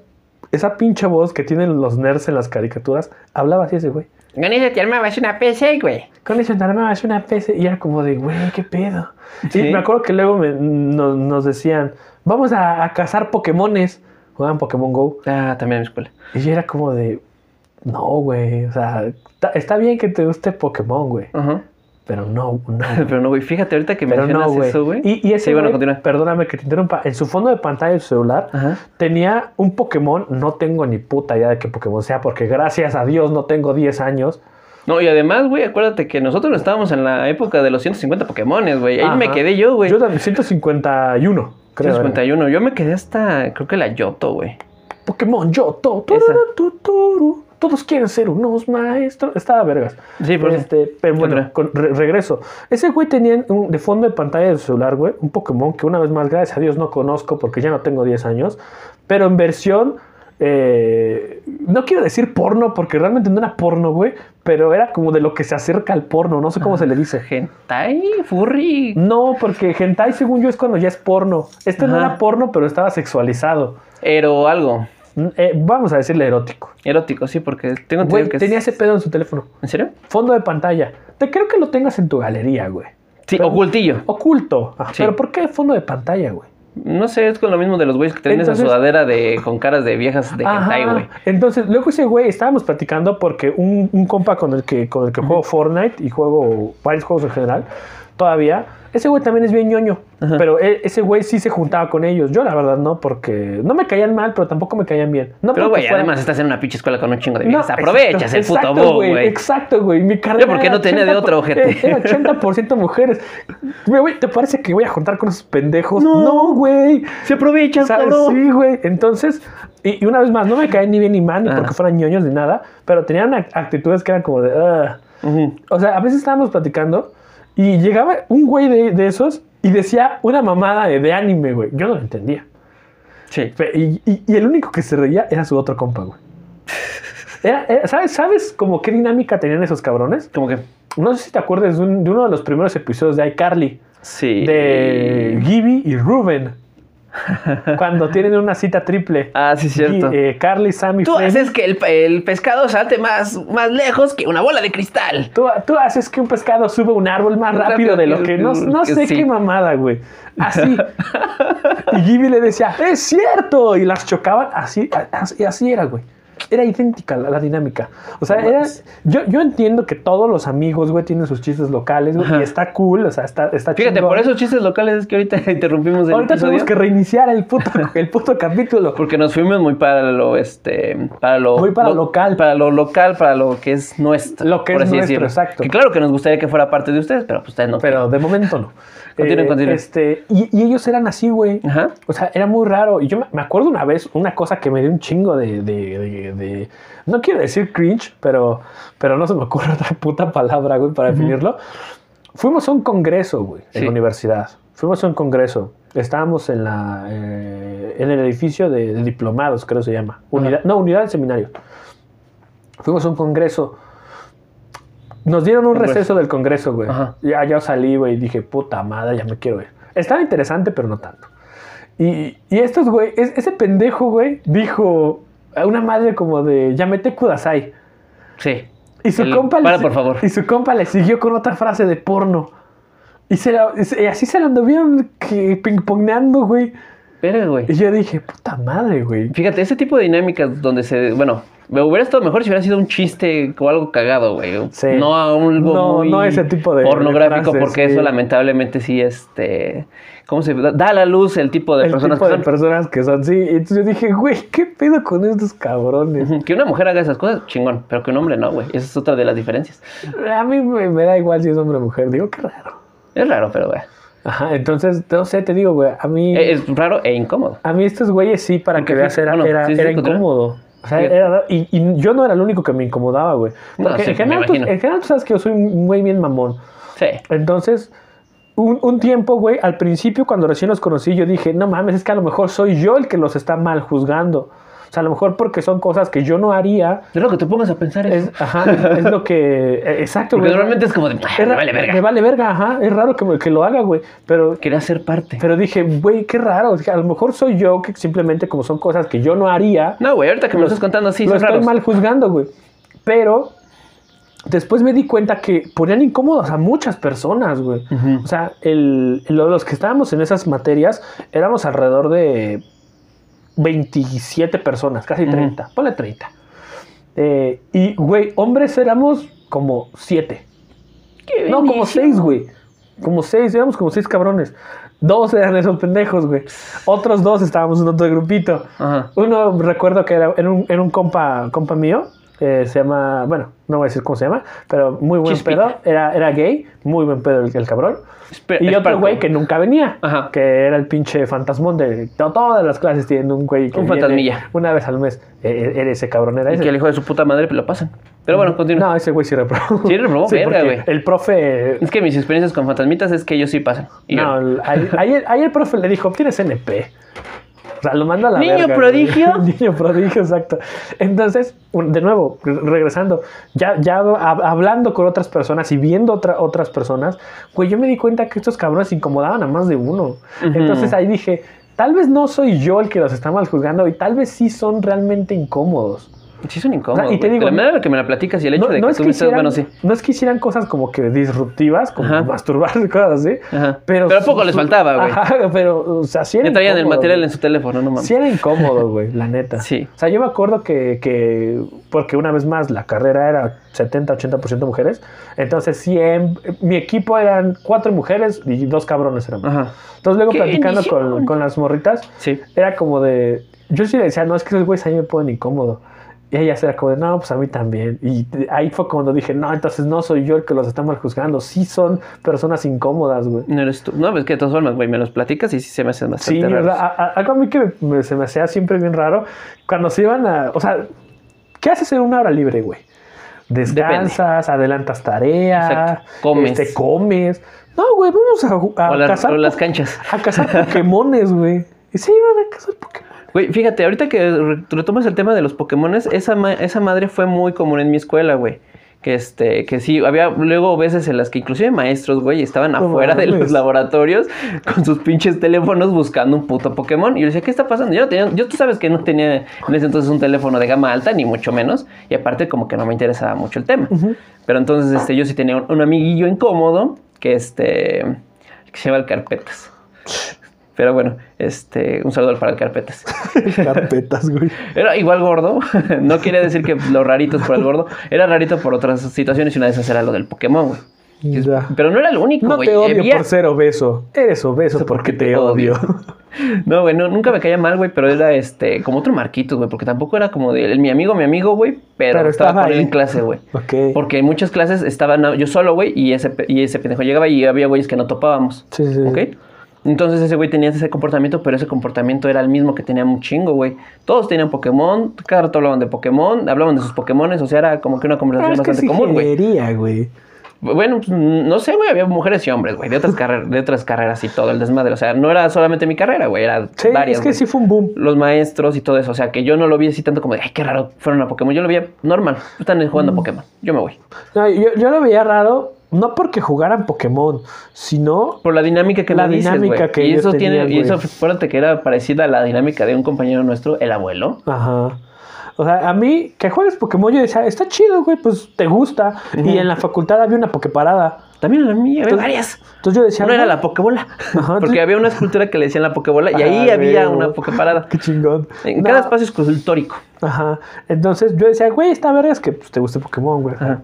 esa pinche voz que tienen los nerds en las caricaturas. Hablaba así ese güey. Con eso te armabas una PC, güey. Con eso te armabas una PC y era como de, güey, qué pedo. Sí. Y me acuerdo que luego me- nos, nos decían, vamos a, a cazar Pokémones. Juegan Pokémon Go. Ah, también en mi escuela. Y yo era como de, no, güey, o sea, está, está bien que te guste Pokémon, güey. Ajá. Pero no, no. Pero no, güey. Fíjate ahorita que Pero mencionas no, eso, güey. Y, y ese Sí, bueno, güey, perdóname que te interrumpa, en su fondo de pantalla de su celular Ajá. tenía un Pokémon, no tengo ni puta idea de qué Pokémon sea, porque gracias a Dios no tengo 10 años. No, y además, güey, acuérdate que nosotros no estábamos en la época de los 150 Pokémones, güey. Ahí Ajá. me quedé yo, güey. Yo también, 151, creo. 151. Yo me quedé hasta, creo que la Yoto, güey. Pokémon Yoto. Esa. Todos quieren ser unos maestros. Estaba vergas. Sí, por eso. este, Pero bueno, Otra. con- re- regreso. Ese güey tenía un- de fondo de pantalla de su celular, güey, un Pokémon que una vez más, gracias a Dios, no conozco porque ya no tengo 10 años. Pero en versión. eh, no quiero decir porno porque realmente no era porno, güey. Pero era como de lo que se acerca al porno. No sé cómo se le dice. Hentai, furry. No, porque hentai, según yo, es cuando ya es porno. Este no era porno, pero estaba sexualizado. Ero algo. Eh, vamos a decirle erótico. Erótico, sí, porque tengo entendido Güey, que es- tenía ese pedo en su teléfono. ¿En serio? Fondo de pantalla. Te creo que lo tengas en tu galería, güey. Sí, Pero- ocultillo. Oculto. Sí. Pero ¿por qué fondo de pantalla, güey? No sé, es con lo mismo de los güeyes que tienen esa sudadera de, con caras de viejas de hentai, güey. Entonces, luego ese güey, estábamos platicando porque un, un compa con el que, con el que juego Fortnite y juego varios juegos en general, todavía, ese güey también es bien ñoño. Ajá. Pero e- ese güey sí se juntaba con ellos. Yo, la verdad, no, porque no me caían mal, pero tampoco me caían bien. No Pero, porque güey, además estás en una pinche escuela con un chingo de No, viejas. Aprovechas exacto, el puto güey. Exacto, güey. Mi carrera. Yo, ¿por qué era no tenía de 80%, otro, ojete? Era 80% mujeres. Güey, ¿te parece que voy a juntar con esos pendejos? No. No, güey. Se aprovechan, cabrón. Sí, güey. Entonces, y, y una vez más, no me caen ni bien ni mal, ni Ah. porque fueran ñoños ni nada, pero tenían act- actitudes que eran como de. Ujú. O sea, a veces estábamos platicando y llegaba un güey de, de esos y decía una mamada de, de anime, güey. Yo no lo entendía. Sí. Y, y- y el único que se reía era su otro compa, güey. Era- era- ¿sabes, ¿Sabes como qué dinámica tenían esos cabrones? Como que. No sé si te acuerdas de, un- de uno de los primeros episodios de iCarly, Sí. de Gibby y Ruben, cuando tienen una cita triple. Ah, sí, cierto. Gi- eh, Carly, Sam y Tú haces que el, el pescado salte más, más lejos que una bola de cristal. Tú, tú haces que un pescado suba un árbol más rápido de lo que... No, no Que sé sí. qué mamada, güey. Así. y Gibby le decía, es cierto. Y las chocaban. Así, así, así era, güey. Era idéntica la, la dinámica. O sea, era, yo, yo entiendo que todos los amigos, güey, tienen sus chistes locales, güey, y está cool, o sea, está, está Fíjate, chingón. por esos chistes locales es que ahorita interrumpimos el Ahorita episodio. tenemos que reiniciar el puto, el puto capítulo. Porque nos fuimos muy para lo, este, para lo... Muy para lo local. Para lo local, para lo que es nuestro. Lo que por es así nuestro, decirlo. exacto. Que claro que nos gustaría que fuera parte de ustedes, pero pues ustedes no. Pero de momento no. Continúen, continúen. Este, y, y ellos eran así, güey. Ajá. O sea, era muy raro. Y yo me- acuerdo una vez, una cosa que me dio un chingo de. de- de- de- no quiero decir cringe, pero, pero no se me ocurre otra puta palabra, güey, para definirlo. Fuimos a un congreso, güey, en la universidad. Fuimos a un congreso. Estábamos en, la, eh, en el edificio de, de diplomados, creo que se llama. Unidad, no, unidad de seminario. Fuimos a un congreso. Nos dieron un Congreso. receso del congreso, güey. Ajá. Ya, ya salí, güey, y dije, puta madre, ya me quiero ir. Estaba interesante, pero no tanto. Y, y estos, güey, es- ese pendejo, güey, dijo a una madre como de, llamete Kudasai. Sí. Y su El- compa le para, si- por favor. Y su compa le siguió con otra frase de porno. Y, se la- y así se la anduvieron que pingponeando, güey. Pero, güey. Y yo dije, puta madre, güey. Fíjate, ese tipo de dinámicas donde se. Bueno, me hubiera estado mejor si hubiera sido un chiste o algo cagado, güey. Sí. No a algo No, muy no ese tipo de- pornográfico, de frases, porque sí. eso lamentablemente sí, este. ¿Cómo se da? A la luz el tipo de El personas tipo que de son. personas que son, sí. Y entonces yo dije, güey, ¿qué pedo con estos cabrones? Que una mujer haga esas cosas, chingón, pero que un hombre no, güey. Esa es otra de las diferencias. A mí me, me da igual si es hombre o mujer. Digo, qué raro. Es raro, pero, güey. Ajá, entonces, no sé, te digo, güey, a mí... Es raro e incómodo. A mí estos güeyes sí, para que veas, era, bueno, era, sí, sí, era incómodo. O sea, era y, y yo no era el único que me incomodaba, güey. No, Porque sí, en, general, tú, en general tú sabes que yo soy güey bien mamón. Sí. Entonces, un, un tiempo, güey, al principio cuando recién los conocí, yo dije, no mames, es que a lo mejor soy yo el que los está mal juzgando. O sea, a lo mejor porque son cosas que yo no haría. Es lo que te pongas a pensar eso. Es, ajá, es lo que... eh, Exacto, Porque güey. normalmente es como de, Es "Ah, me vale verga. Me vale verga, ajá. Es raro que, me- que lo haga, güey. Pero, Quería ser parte. pero dije, güey, qué raro. A lo mejor soy yo que simplemente como son cosas que yo no haría, No, güey, ahorita que me lo estás contando así, lo son estoy raros. mal juzgando, güey. Pero después me di cuenta que ponían incómodos a muchas personas, güey. O sea, el, lo- los que estábamos en esas materias éramos alrededor de 27 personas, casi Ujú. 30. Ponle 30. Eh, y, güey, hombres éramos como 7. Qué No, como bendición. 6, güey. Como 6, éramos como 6 cabrones. Dos eran esos pendejos, güey. Otros dos estábamos en otro grupito. Ajá. Uno recuerdo que era, era un, era un compa, compa mío, eh, se llama, bueno, no voy a decir cómo se llama, pero muy buen Chispita. pedo, era, era gay, muy buen pedo el, el cabrón. Espe- Y otro güey que nunca venía, Ajá. que era el pinche fantasmón de to- todas las clases tienen un güey que Un viene fantasmilla. una vez al mes. Eh, era ese cabrón, era Y ese. que el hijo de su puta madre pues, lo pasan. Pero bueno, continúa. No, ese güey sí reprobó. Sí reprobó, verga, porque güey. El profe... Es que mis experiencias con fantasmitas es que ellos sí pasan. Y yo No, el- ahí el profe le dijo, tienes NP. O sea, lo manda a la ¿Niño verga, prodigio? Niño prodigio, exacto. Entonces, de nuevo, re- regresando, ya, ya hab- hablando con otras personas y viendo otra- otras personas, güey, yo me di cuenta que estos cabrones incomodaban a más de uno. Entonces ahí dije, tal vez no soy yo el que los está mal juzgando y tal vez sí son realmente incómodos. Sí son incómodos. Y te digo, la manera en que me la platicas y el hecho de que, es tú que me estás, hicieran, bueno, sí. no es que hicieran cosas como que disruptivas, como Ajá. masturbarse y cosas así. Ajá. Pero, Pero poco les faltaba, güey. Ajá, pero, o sea, sí era traían el incómodo, material güey. en su teléfono, no mames. Sí era incómodo, güey, la neta. Sí. O sea, yo me acuerdo que, que porque una vez más la carrera era 70-80% mujeres. Entonces, siempre, mi equipo eran cuatro mujeres y dos cabrones éramos. Ajá. Entonces, luego ¡Qué platicando con, con las morritas, Sí. era como de. Yo sí le decía, no, es que esos güeyes a mí me ponen incómodo. Y ellas era como de, no, pues a mí también. Y ahí fue cuando dije, no, entonces no soy yo el que los está mal juzgando. Sí son personas incómodas, güey. No eres tú. No, pues que de todas formas, güey, me los platicas y sí se me hacen Sí. A- a- algo a mí que me- se me hacía siempre bien raro, cuando se iban a... O sea, ¿qué haces en una hora libre, güey? Descansas, adelantas tarea, Exacto. Comes. este, comes. No, güey, vamos a, a O las, cazar o las canchas. a cazar Pokémones, güey. Y se iban a cazar Pokémon. Güey, fíjate, ahorita que re- retomas el tema de los Pokémones, esa, ma- esa madre fue muy común en mi escuela, güey. Que este, que sí, había luego veces en las que inclusive maestros, güey, estaban afuera de los laboratorios con sus pinches teléfonos buscando un puto Pokémon. Y yo decía, ¿qué está pasando? Yo no tenía, yo tú sabes que no tenía en ese entonces un teléfono de gama alta, ni mucho menos. Y aparte como que no me interesaba mucho el tema. Pero entonces este, yo sí tenía un, un amiguillo incómodo que este, que se llama el Carpetas. Pero bueno, este, un saludo para el Carpetas. Carpetas, güey. Era igual gordo. no quiere decir que lo rarito es por el gordo. Era rarito por otras situaciones y una de esas era lo del Pokémon, güey. Ya. Pero no era el único, No te odio Había- por ser obeso. Eres obeso porque te odio. No, güey, no, nunca me caía mal, güey, pero era este, como otro Marquitos, güey, porque tampoco era como de el- mi amigo, mi amigo, güey, pero, Pero estaba, estaba con él en clase, güey. ok. Porque en muchas clases estaba yo solo, güey, y ese, y ese pendejo llegaba y había güeyes que no topábamos. Sí, sí, sí. ¿Ok? Entonces ese güey tenía ese comportamiento, pero ese comportamiento era el mismo que tenía un chingo, güey. Todos tenían Pokémon, cada rato hablaban de Pokémon, hablaban de sus Pokémones, o sea, era como que una conversación es que bastante es común, güey. güey. Bueno, pues, no sé, güey, había mujeres y hombres, güey, de otras carreras, de otras carreras y todo el desmadre. O sea, no era solamente mi carrera, güey, era Sí, varias. es que sí fue un boom. Los maestros y todo eso. O sea, que yo no lo vi así tanto como de, ay, qué raro, fueron a Pokémon. Yo lo vi normal. Están Mm. jugando a Pokémon. Yo me voy. No, yo, yo lo veía raro, no porque jugaran Pokémon, sino Por la dinámica que La dices, dinámica que y eso tiene, y eso, acuérdate que era parecida a la dinámica de un compañero nuestro, el abuelo. Ajá. O sea, a mí que juegues Pokémon, yo decía, está chido, güey, pues te gusta. Y en la facultad había una Poképarada. También la mía, había varias. Entonces yo decía, Una era "Güey, la Pokebola. Ajá, porque había una escultura que le decían la Pokebola y ahí Ah, había una güey. Pokeparada. Qué chingón. En No, cada espacio escultórico. Ajá. Entonces yo decía, güey, esta verga es que pues, te guste Pokémon, güey. Ajá.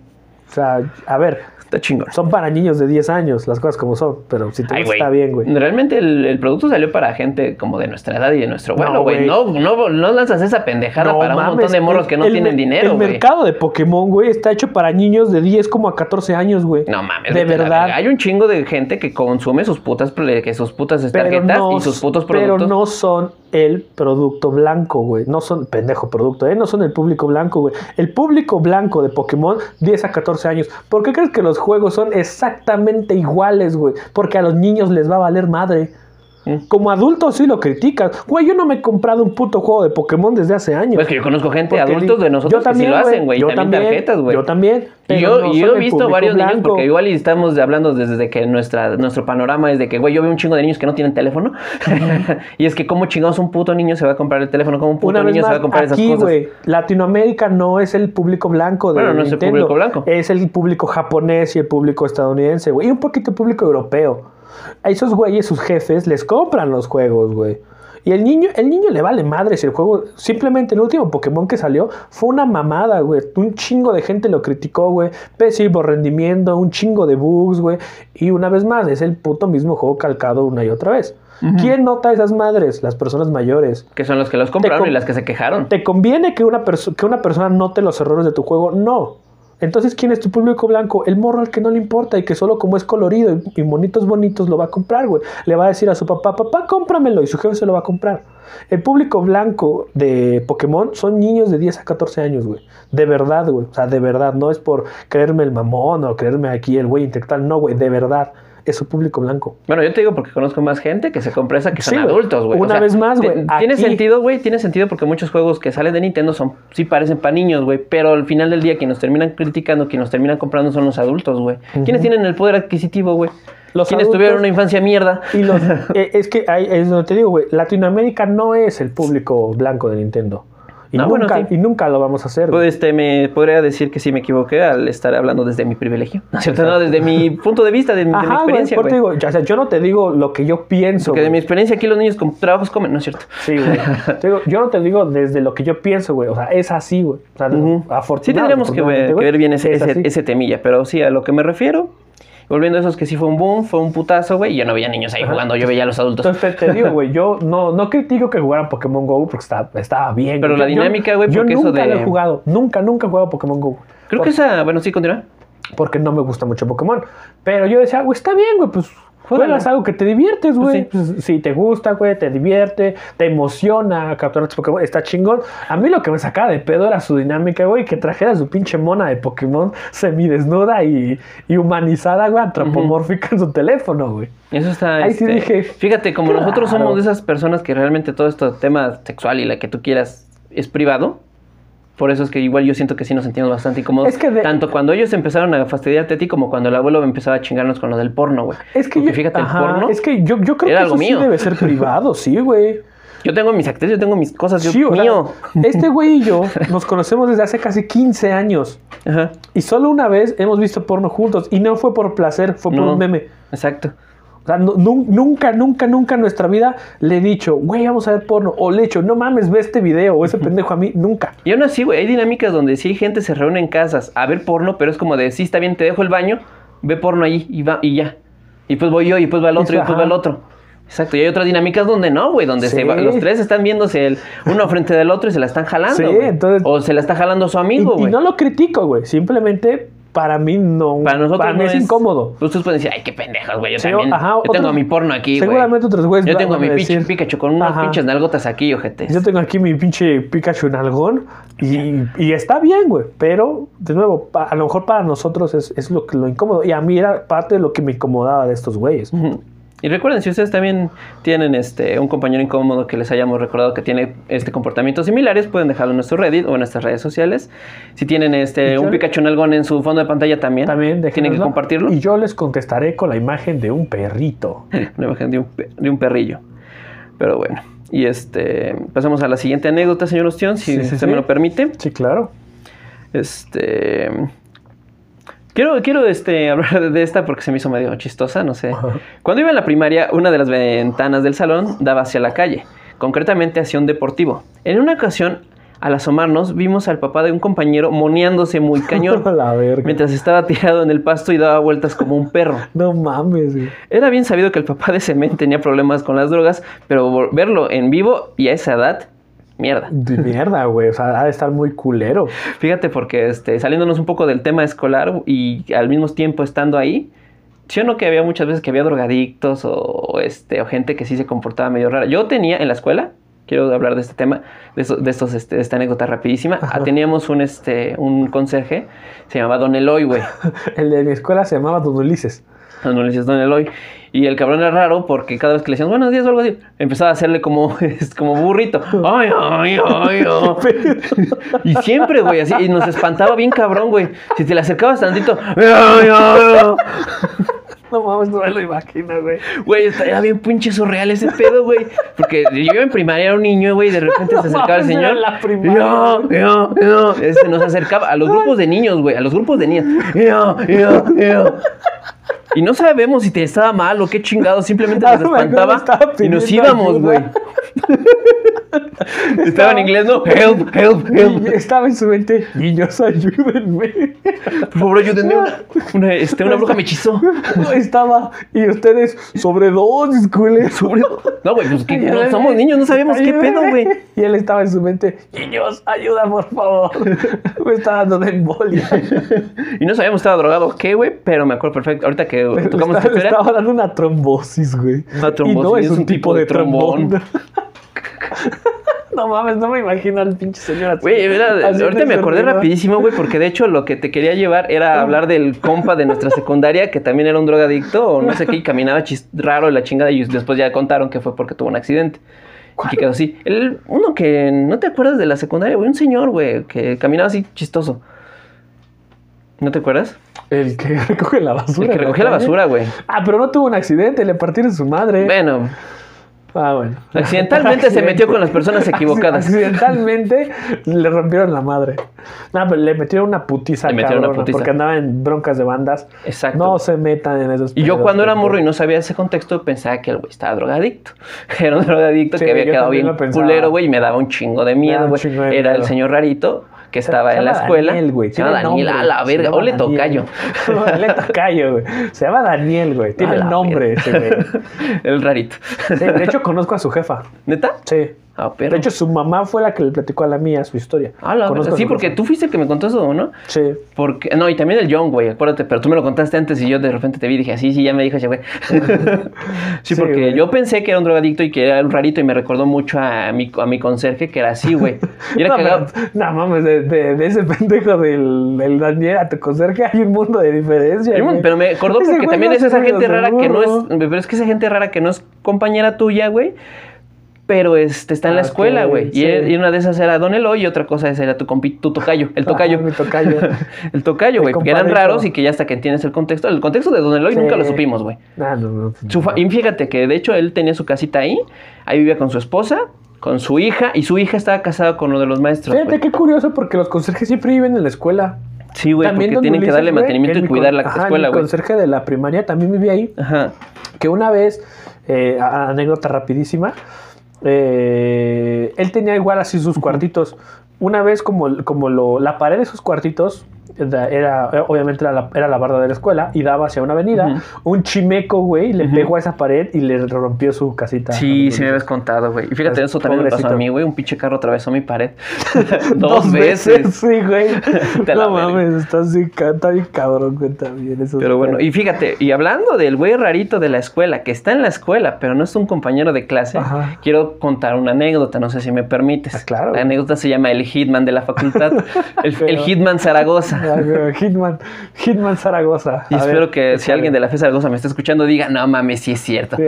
O sea, a ver, Está chingón. son para niños de 10 años, las cosas como son. Pero si te Ay, gusta, está bien, güey. Realmente el, el producto salió para gente como de nuestra edad y de nuestro No, vuelo, güey. No, no, no lanzas esa pendejada No para un montón de morros el- que no el tienen dinero, El mercado de Pokémon, güey, está hecho para niños de 10 como a 14 años, güey. No mames, De verdad. Hay un chingo de gente que consume sus putas, que sus putas pero tarjetas no, y sus putos pero productos. no son el producto blanco, güey. No son, pendejo producto, ¿eh? No son el público blanco, güey. El público blanco de Pokémon, 10 a 14 años. ¿Por qué crees que los juegos son exactamente iguales, güey? Porque a los niños les va a valer madre. Como adultos sí lo criticas. Güey, yo no me he comprado un puto juego de Pokémon desde hace años. Pues que yo conozco gente, Porque adultos de nosotros yo que sí lo hacen, güey. Yo también, también, tarjetas, güey. Yo también. Y yo, no y son yo he visto varios niños, porque igual estamos hablando desde que nuestra, nuestro panorama es de que, güey, yo veo un chingo de niños que no tienen teléfono. y es que, como chingados un puto niño se va a comprar el teléfono? como un puto Una niño se va a comprar esas cosas? güey, Latinoamérica no es el público blanco de Bueno, no es el público blanco. Es el público japonés y el público estadounidense, güey. Y un poquito el público europeo. A esos güeyes, sus jefes, les compran los juegos, güey. Y el niño, el niño le vale madre si el juego, simplemente el último Pokémon que salió fue una mamada, güey. Un chingo de gente lo criticó, güey. Pésimo rendimiento, un chingo de bugs, güey. Y una vez más, es el puto mismo juego calcado una y otra vez. ¿Quién nota esas madres? Las personas mayores. Que son los que los compraron com- y las que se quejaron. ¿Te conviene que una, que una persona note los errores de tu juego? No. Entonces, ¿quién es tu público blanco? El morro al que no le importa y que solo como es colorido y, monitos bonitos lo va a comprar, güey. Le va a decir a su papá, papá, cómpramelo y su jefe se lo va a comprar. El público blanco de Pokémon son niños de 10 a 14 años, güey. De verdad, güey. O sea, de verdad. No es por creerme el mamón o creerme aquí el güey intelectual. No, güey. De verdad. Es su público blanco. Bueno, yo te digo porque conozco más gente que se compra esa que son adultos, güey. Una vez más, güey, Tiene sentido, güey, tiene sentido porque muchos juegos que salen de Nintendo son sí parecen para niños, güey, pero al final del día quienes nos terminan criticando, quienes nos terminan comprando son los adultos, güey. ¿Quiénes tienen el poder adquisitivo, güey? Los Quienes tuvieron una infancia mierda. Y los, eh, es que ahí es donde te digo, güey, Latinoamérica no es el público blanco de Nintendo. Y, No, bueno, nunca, sí. y nunca lo vamos a hacer. güey. Pues, este, me podría decir que sí me equivoqué al estar hablando desde mi privilegio. ¿No es cierto? No, desde mi punto de vista, de, mi- güey, experiencia, por te güey. digo, ya, o sea, yo no te digo lo que yo pienso. Porque de mi güey. experiencia aquí los niños con trabajos comen, ¿no es cierto? Sí, güey. Te digo, yo no te digo desde lo que yo pienso, güey. O sea, es así, güey. O sea, afortunadamente. Sí tendríamos que, ver- que ver bien ese, es ese, así. ese temilla, pero sí, a lo que me refiero, volviendo a esos que sí fue un boom, fue un putazo, güey, y yo no veía niños ahí Ajá. jugando, yo veía a los adultos. Entonces te, digo, güey, yo no, no critico que jugaran Pokémon Go porque está, estaba bien. Pero la Yo- dinámica, güey, Yo porque eso nunca de- lo he jugado. Nunca, nunca he jugado Pokémon Go. Creo que esa, bueno, sí, continúa. porque no me gusta mucho Pokémon. Pero yo decía, güey, está bien, güey, pues. Juegas algo que te diviertes, güey. Pues Pues, si te gusta, güey, te divierte, te emociona capturar tus Pokémon, está chingón. A mí lo que me sacaba de pedo era su dinámica, güey, que trajera su pinche mona de Pokémon semidesnuda y, y humanizada, güey, antropomórfica en su teléfono, güey. Eso está. Ahí sí este, dije, Fíjate, como claro. nosotros somos de esas personas que realmente todo este tema sexual y la que tú quieras es privado. Por eso es que igual yo siento que sí nos sentimos bastante incómodos. Es que de- Tanto cuando ellos empezaron a fastidiarte a ti como cuando el abuelo empezaba a chingarnos con lo del porno, güey. Es que Porque yo, fíjate, ajá, el porno. es que yo, yo creo que eso sí debe ser privado, sí, güey. Yo tengo mis actrices, yo tengo mis cosas, yo Sí, o sea, mío. este güey y yo nos conocemos desde hace casi 15 años. Ajá. Y solo una vez hemos visto porno juntos. Y no fue por placer, fue por No. un meme. Exacto. O sea, nu- nu- nunca, nunca, nunca en nuestra vida le he dicho, güey, vamos a ver porno. O le he dicho, no mames, ve este video. O ese pendejo a mí. Nunca. Y aún así, güey, hay dinámicas donde sí gente se reúne en casas a ver porno, pero es como de, sí, está bien, te dejo el baño, ve porno ahí y va, y ya. Y pues voy yo, y pues va el otro, y, Eso, pues va el otro. Exacto, y hay otras dinámicas donde no, güey, donde se va- los tres están viéndose el, uno frente del otro y se la están jalando. Sí, entonces- o se la está jalando su Y, amigo, y güey. no lo critico, güey. Simplemente para mí no. Para nosotros mí no es, incómodo. Ustedes pueden decir, ay, qué pendejos, güey. Yo Sí, también. ajá, yo otros- tengo mi porno aquí. Seguramente otros güeyes Yo tengo mi pinche Pikachu con unas ajá. pinches nalgotas aquí, ojetes. Yo tengo aquí mi pinche Pikachu en algón y, y está bien, güey. Pero, de nuevo, a lo mejor para nosotros es, es lo, lo incómodo. Y a mí era parte de lo que me incomodaba de estos güeyes. Y recuerden, si ustedes también tienen este un compañero incómodo que les hayamos recordado que tiene este comportamientos similares, pueden dejarlo en nuestro Reddit o en nuestras redes sociales. Si tienen este un Pikachu en algón en su fondo de pantalla también, También tienen que compartirlo. Y yo les contestaré con la imagen de un perrito. Una imagen de un, pe- de un perrillo. Pero bueno. Y este pasamos a la siguiente anécdota, señor Ostión, si Sí, sí, usted sí. me lo permite. Sí, claro. Este. Quiero, quiero este, hablar de esta porque se me hizo medio chistosa, no sé. Cuando iba en la primaria, una de las ventanas del salón daba hacia la calle, concretamente hacia un deportivo. En una ocasión, al asomarnos, vimos al papá de un compañero moneándose muy cañón, la verga. mientras estaba tirado en el pasto y daba vueltas como un perro. No mames, güey. Era bien sabido que el papá de Cement tenía problemas con las drogas, pero verlo en vivo y a esa edad, mierda. Mierda, güey. O sea, ha de estar muy culero. Fíjate, porque este, saliéndonos un poco del tema escolar y al mismo tiempo estando ahí, sí o no que había muchas veces que había drogadictos o, este, o gente que sí se comportaba medio rara. Yo tenía en la escuela, quiero hablar de este tema, de, eso- de estos, este, de esta anécdota rapidísima. Ah, teníamos un, este, un conserje, se llamaba Don Eloy, güey. El de mi escuela se llamaba Don Ulises. No, le Don Eloy. Y el cabrón era raro porque cada vez que le decían buenos días o algo así, empezaba a hacerle como, como burrito. Ay, ay, ay, ay. Y siempre, güey, así. Y nos espantaba bien cabrón, güey. Si te le acercabas tantito. ay, ay, ay. No mames, no me lo imagino, güey. Güey, era bien pinche surreal ese pedo, güey. Porque yo en primaria, era un niño, güey, y de repente se acercaba el mames, era señor. la primaria. Yo, yo, yo. Este, nos acercaba a los grupos de niños, güey, a los grupos de niñas. Yo, yo, yo. Y no sabemos si te estaba mal o qué chingado, simplemente Ah, nos acuerdo, espantaba y nos íbamos, güey. Estaba en inglés, ¿no? Help, help, help. estaba en su mente, niños, ayúdenme. Por favor, ayúdenme. Una, una, este, una bruja me hechizó. Estaba, y ustedes, sobredosis, culero. Sobre... No, güey, pues que no somos niños, no sabemos qué pedo, güey. Y él estaba en su mente, niños, ayuda, por favor. Me está dando de embolia. Y no sabíamos si estaba drogado o qué, güey, pero me acuerdo perfecto. Ahorita que Le tocamos estaba, le dando una trombosis, güey. Una trombosis, Y no es, un, tipo de trombón. trombón. no mames, no me imagino al pinche señor. Güey, ahorita me acordé rapidísimo, güey, porque de hecho lo que te quería llevar era hablar del compa de nuestra secundaria, que también era un drogadicto o no sé qué, y caminaba chis- raro en la chingada, y después ya contaron que fue porque tuvo un accidente. Y que quedó así. El, uno que no te acuerdas de la secundaria, güey, un señor, güey, que caminaba así chistoso. ¿No te acuerdas? El que recoge la basura. El que ¿no? recogía la basura, güey. Ah, pero no tuvo un accidente, le partieron su madre. Bueno, Ah, bueno. accidentalmente se metió con las personas equivocadas. Accidentalmente le rompieron la madre. No, pero le metieron una putiza, Le metieron una putiza. porque andaba en broncas de bandas. Exacto. No se metan en esos Y yo cuando era morro y no sabía ese contexto, pensaba que el güey estaba drogadicto. Era un drogadicto Sí, que había quedado bien culero, güey, y me daba un chingo de miedo, güey. Era el señor rarito que estaba en la escuela. Daniel, güey. Se llama Daniel, a la verga. llama Ole tocayo. Ole tocayo, güey. Se llama Daniel, güey. Tiene la nombre ese, güey. el rarito. Sí, de hecho, conozco a su jefa. ¿Neta? Sí. Ah, pero. De hecho, su mamá fue la que le platicó a la mía su historia. Ah, la a Sí, porque tú fuiste el que me contó eso, ¿no? Sí. Porque, no, y también el John, güey, acuérdate, pero tú me lo contaste antes y yo de repente te vi y dije, sí, sí, ya me dijo ese güey. sí, Sí, porque güey. yo pensé que era un drogadicto y que era un rarito y me recordó mucho a mi, a mi conserje que era así, güey. Y era no, cagado. pero- no mames, de, de- de ese pendejo del, del Daniel a tu conserje hay un mundo de diferencia. Hay un- güey. Pero me acordó porque también es esa gente rara que no es. Pero es que esa gente rara que no es compañera tuya, güey. Pero este, está en la Ah, escuela, güey. sí. Y, y una de esas era Don Eloy y otra cosa era tu, compi- tu tocayo, el tocayo. Ah, mi tocayo. el tocayo, güey. Porque eran raros y que ya hasta que entiendes el contexto. El contexto de Don Eloy Sí. nunca lo supimos, güey. Ah, no, no. Su fa- y fíjate que de hecho él tenía su casita ahí. Ahí vivía con su esposa, con su hija. Y su hija estaba casada con uno de los maestros. Fíjate qué curioso porque los conserjes siempre viven en la escuela. Sí, güey, porque tienen que darle mantenimiento el y cuidar la ajá, escuela, güey. conserje de la primaria también vivía ahí. Ajá. Que una vez, eh, anécdota rapidísima, eh, él tenía igual así sus cuartitos. Una vez como, como lo, la pared de sus cuartitos era, obviamente era la, era la barda de la escuela y daba hacia una avenida. Un chimeco, güey, le pegó a esa pared y le rompió su casita. Sí, sí me habías contado, güey. Y fíjate, eso también me pasó a pobrecito. mí, güey. Un pinche carro atravesó mi pared. Dos, veces. Sí, güey. No mames, está así, está bien cabrón, güey, también. Pero bueno, y fíjate, y hablando del güey rarito de la escuela, que está en la escuela, pero no es un compañero de clase, Ajá. quiero contar una anécdota, no sé si me permites. Ah, claro. La anécdota se llama El Hitman de la facultad. el Hitman Zaragoza. Hitman, Hitman Zaragoza. Y espero ver, que si alguien de la FE Zaragoza me está escuchando, diga, no mames, sí es cierto. Sí.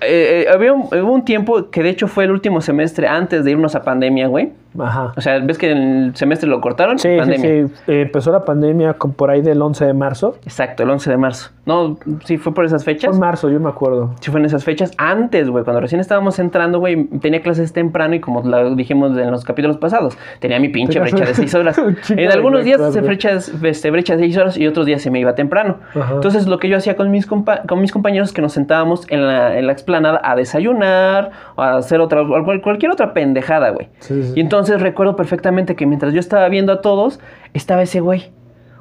Eh, eh, había un, hubo un tiempo que de hecho fue el último semestre antes de irnos a pandemia, güey. Ajá. O sea, ¿ves que el semestre lo cortaron? Sí, pandemia. sí, sí. Eh, empezó la pandemia con por ahí del 11 de marzo. Exacto, el 11 de marzo. No, sí, fue por esas Fue fechas. en marzo, yo me acuerdo. Sí, fue en esas fechas. Antes, güey, cuando recién estábamos entrando, güey, tenía clases temprano y como lo dijimos en los capítulos pasados, tenía mi pinche brecha de 6 horas. en algunos días se güey. brechas, este, brecha de 6 horas y otros días se me iba temprano. Ajá. Entonces, lo que yo hacía con mis, compa- con mis compañeros es que nos sentábamos en la, en la explanada a desayunar, a hacer otra, cualquier otra pendejada, güey. Sí, sí. Y entonces recuerdo perfectamente que mientras yo estaba viendo a todos, estaba ese güey.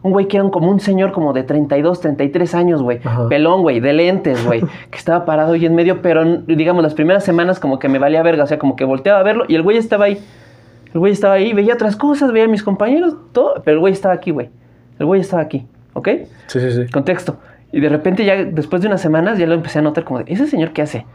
Un güey que era como un señor como de 32, 33 años, güey. Ajá. Pelón, güey, de lentes, güey. que estaba parado ahí en medio, pero digamos, las primeras semanas como que me valía verga. O sea, como que volteaba a verlo y el güey estaba ahí. El güey estaba ahí, veía otras cosas, veía a mis compañeros, todo. Pero el güey estaba aquí, güey. El güey estaba aquí, ¿ok? Sí, sí, sí. Contexto. Y de repente ya después de unas semanas ya lo empecé a notar como de, ¿ese señor qué hace?